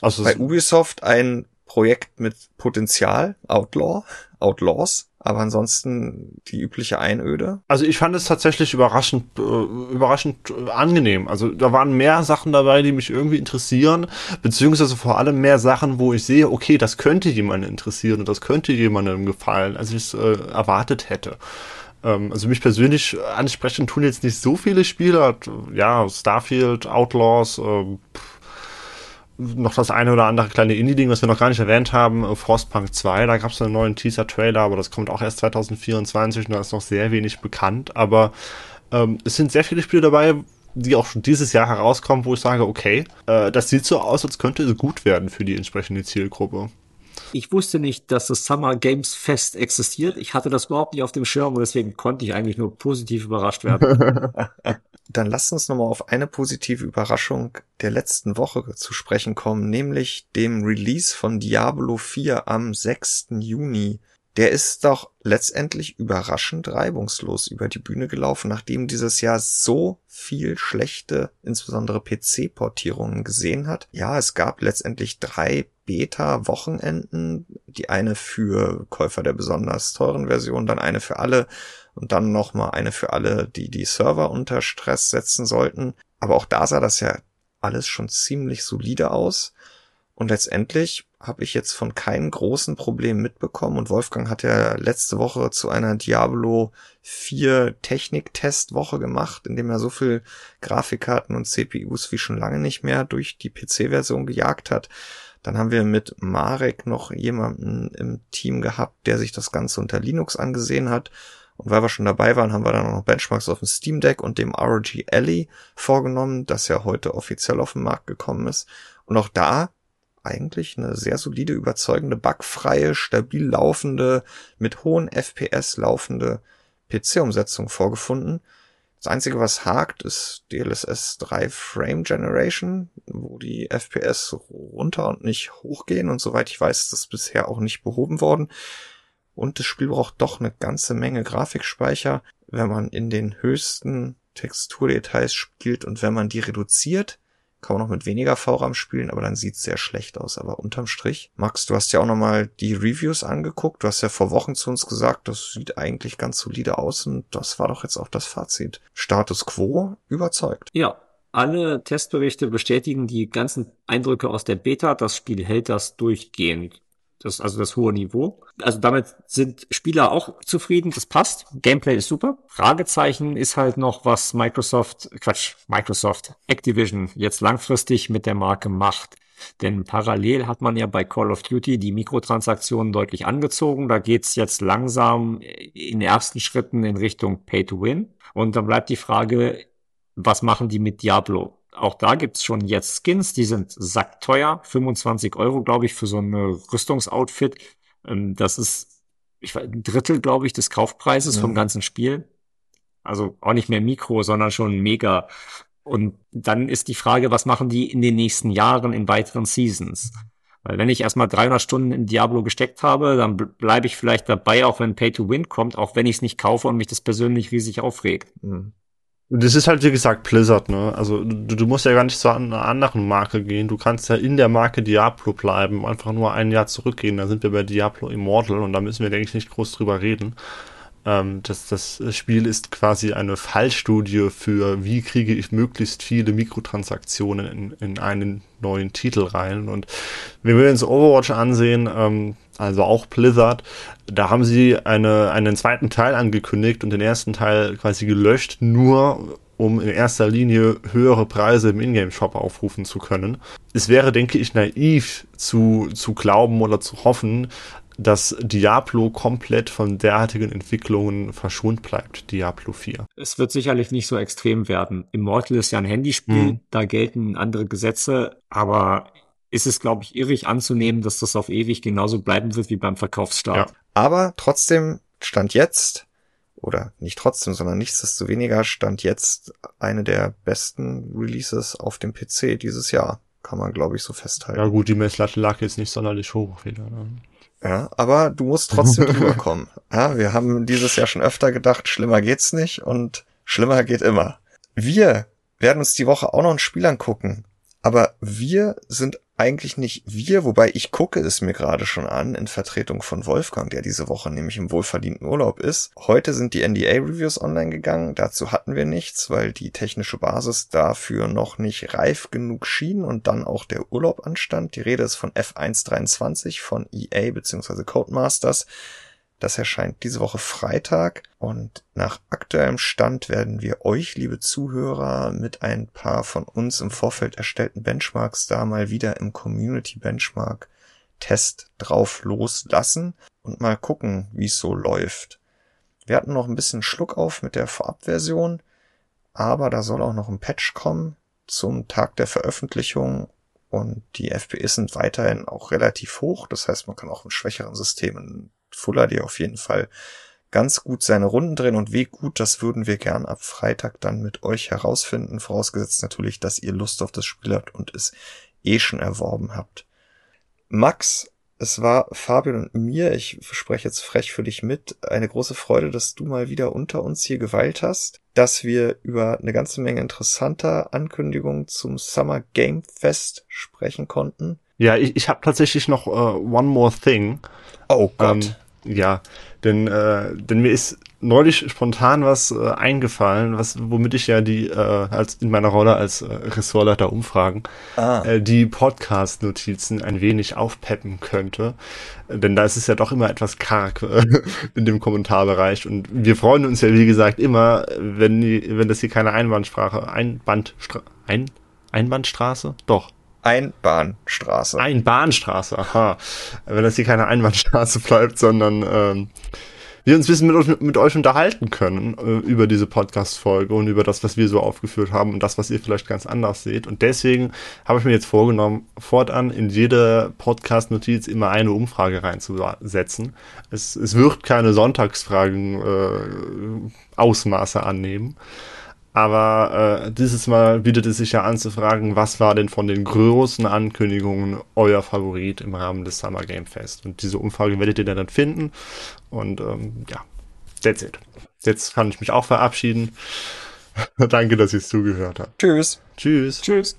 Also Bei Ubisoft ein Projekt mit Potenzial, Outlaw, Outlaws, aber ansonsten die übliche Einöde. Also ich fand es tatsächlich überraschend, äh, überraschend äh, angenehm. Also da waren mehr Sachen dabei, die mich irgendwie interessieren, beziehungsweise vor allem mehr Sachen, wo ich sehe, okay, das könnte jemanden interessieren und das könnte jemandem gefallen, als ich es äh, erwartet hätte. Ähm, also mich persönlich ansprechen tun jetzt nicht so viele Spiele. Ja, Starfield, Outlaws, äh, noch das eine oder andere kleine Indie-Ding, was wir noch gar nicht erwähnt haben, äh, Frostpunk 2, da gab es einen neuen Teaser-Trailer, aber das kommt auch erst 2024 und da ist noch sehr wenig bekannt. Aber ähm, es sind sehr viele Spiele dabei, die auch schon dieses Jahr herauskommen, wo ich sage, okay, äh, das sieht so aus, als könnte es gut werden für die entsprechende Zielgruppe. Ich wusste nicht, dass das Summer Games Fest existiert. Ich hatte das überhaupt nicht auf dem Schirm und deswegen konnte ich eigentlich nur positiv überrascht werden. Dann lasst uns nochmal auf eine positive Überraschung der letzten Woche zu sprechen kommen, nämlich dem Release von Diablo 4 am 6. Juni. Der ist doch letztendlich überraschend reibungslos über die Bühne gelaufen, nachdem dieses Jahr so viel schlechte, insbesondere PC-Portierungen gesehen hat. Ja, es gab letztendlich drei Beta-Wochenenden, die eine für Käufer der besonders teuren Version, dann eine für alle und dann nochmal eine für alle, die die Server unter Stress setzen sollten. Aber auch da sah das ja alles schon ziemlich solide aus. Und letztendlich habe ich jetzt von keinen großen Problemen mitbekommen und Wolfgang hat ja letzte Woche zu einer Diablo 4 Technik-Testwoche gemacht, in dem er so viel Grafikkarten und CPUs wie schon lange nicht mehr durch die PC-Version gejagt hat. Dann haben wir mit Marek noch jemanden im Team gehabt, der sich das Ganze unter Linux angesehen hat. Und weil wir schon dabei waren, haben wir dann noch Benchmarks auf dem Steam Deck und dem ROG Alley vorgenommen, das ja heute offiziell auf den Markt gekommen ist. Und auch da eigentlich eine sehr solide, überzeugende, bugfreie, stabil laufende, mit hohen FPS laufende PC-Umsetzung vorgefunden. Das Einzige, was hakt, ist DLSS 3 Frame Generation, wo die FPS runter und nicht hochgehen und soweit ich weiß, ist das bisher auch nicht behoben worden. Und das Spiel braucht doch eine ganze Menge Grafikspeicher, wenn man in den höchsten Texturdetails spielt und wenn man die reduziert, kann man noch mit weniger VRAM spielen, aber dann sieht's sehr schlecht aus. Aber unterm Strich, Max, du hast ja auch nochmal die Reviews angeguckt. Du hast ja vor Wochen zu uns gesagt, das sieht eigentlich ganz solide aus und das war doch jetzt auch das Fazit. Status quo überzeugt. Ja, alle Testberichte bestätigen die ganzen Eindrücke aus der Beta. Das Spiel hält das durchgehend. Das, also das hohe Niveau. Also damit sind Spieler auch zufrieden, das passt. Gameplay ist super. Fragezeichen ist halt noch, was Microsoft, Quatsch, Microsoft, Activision jetzt langfristig mit der Marke macht. Denn parallel hat man ja bei Call of Duty die Mikrotransaktionen deutlich angezogen. Da geht's jetzt langsam in ersten Schritten in Richtung Pay to Win. Und dann bleibt die Frage, was machen die mit Diablo? Auch da gibt's schon jetzt Skins, die sind sackteuer, 25 Euro, glaube ich, für so ein Rüstungsoutfit. Ähm, das ist ich ein Drittel, glaube ich, des Kaufpreises mhm. vom ganzen Spiel. Also auch nicht mehr Mikro, sondern schon mega. Und dann ist die Frage, was machen die in den nächsten Jahren in weiteren Seasons? Weil wenn ich erstmal 300 Stunden in Diablo gesteckt habe, dann bleibe ich vielleicht dabei, auch wenn Pay to Win kommt, auch wenn ich es nicht kaufe und mich das persönlich riesig aufregt. Mhm. Das ist halt, wie gesagt, Blizzard, ne? Also du, du, musst ja gar nicht zu einer anderen Marke gehen. Du kannst ja in der Marke Diablo bleiben, einfach nur ein Jahr zurückgehen. Da sind wir bei Diablo Immortal und da müssen wir, denke ich, nicht groß drüber reden. Ähm, das, das Spiel ist quasi eine Fallstudie für, wie kriege ich möglichst viele Mikrotransaktionen in, in einen neuen Titel rein. Und wenn wir uns Overwatch ansehen, ähm, also auch Blizzard, da haben sie eine, einen zweiten Teil angekündigt und den ersten Teil quasi gelöscht, nur um in erster Linie höhere Preise im Ingame-Shop aufrufen zu können. Es wäre, denke ich, naiv zu, zu glauben oder zu hoffen, dass Diablo komplett von derartigen Entwicklungen verschont bleibt, Diablo 4. Es wird sicherlich nicht so extrem werden. Immortal ist ja ein Handyspiel, mhm. da gelten andere Gesetze, aber ist es, glaube ich, irrig anzunehmen, dass das auf ewig genauso bleiben wird wie beim Verkaufsstart. Ja. Aber trotzdem stand jetzt, oder nicht trotzdem, sondern nichtsdestoweniger stand jetzt eine der besten Releases auf dem PC dieses Jahr. Kann man, glaube ich, so festhalten. Ja gut, die Messlatte lag jetzt nicht sonderlich hoch wieder. Ne? Ja, aber du musst trotzdem drüber kommen. Ja, wir haben dieses Jahr schon öfter gedacht, schlimmer geht's nicht und schlimmer geht immer. Wir werden uns die Woche auch noch ein Spiel angucken, aber wir sind eigentlich nicht wir, wobei ich gucke es mir gerade schon an in Vertretung von Wolfgang, der diese Woche nämlich im wohlverdienten Urlaub ist. Heute sind die NDA-Reviews online gegangen. Dazu hatten wir nichts, weil die technische Basis dafür noch nicht reif genug schien und dann auch der Urlaub anstand. Die Rede ist von F123 von EA bzw. Codemasters. Das erscheint diese Woche Freitag und nach aktuellem Stand werden wir euch, liebe Zuhörer, mit ein paar von uns im Vorfeld erstellten Benchmarks da mal wieder im Community Benchmark Test drauf loslassen und mal gucken, wie es so läuft. Wir hatten noch ein bisschen Schluck auf mit der Vorabversion, aber da soll auch noch ein Patch kommen zum Tag der Veröffentlichung und die FPS sind weiterhin auch relativ hoch. Das heißt, man kann auch in schwächeren Systemen Fuller die auf jeden Fall ganz gut seine Runden drehen und wie gut, das würden wir gern ab Freitag dann mit euch herausfinden, vorausgesetzt natürlich, dass ihr Lust auf das Spiel habt und es eh schon erworben habt. Max, es war Fabian und mir, ich spreche jetzt frech für dich mit, eine große Freude, dass du mal wieder unter uns hier geweilt hast, dass wir über eine ganze Menge interessanter Ankündigungen zum Summer Game Fest sprechen konnten. Ja, ich, ich habe tatsächlich noch uh, One More Thing. Oh Gott. Ähm, ja, denn, äh, denn mir ist neulich spontan was äh, eingefallen, was womit ich ja die äh, als in meiner Rolle als äh, Ressortleiter Umfragen ah. äh, die Podcast Notizen ein wenig aufpeppen könnte, denn da ist es ja doch immer etwas karg äh, in dem Kommentarbereich. Und wir freuen uns ja wie gesagt immer, wenn die, wenn das hier keine Einbandsprache Einbandstra ein Einbahnstraße? Doch Einbahnstraße. Einbahnstraße, aha. Wenn das hier keine Einbahnstraße bleibt, sondern ähm, wir uns ein bisschen mit, mit euch unterhalten können äh, über diese Podcast-Folge und über das, was wir so aufgeführt haben und das, was ihr vielleicht ganz anders seht. Und deswegen habe ich mir jetzt vorgenommen, fortan in jede Podcast-Notiz immer eine Umfrage reinzusetzen. Es, es wird keine Sonntagsfragen äh, Ausmaße annehmen. Aber äh, dieses Mal bietet es sich ja an zu fragen, was war denn von den großen Ankündigungen euer Favorit im Rahmen des Summer Game Fest? Und diese Umfrage werdet ihr dann finden. Und ähm, ja, that's it. Jetzt kann ich mich auch verabschieden. Danke, dass ihr es zugehört habt. Tschüss. Tschüss. Tschüss.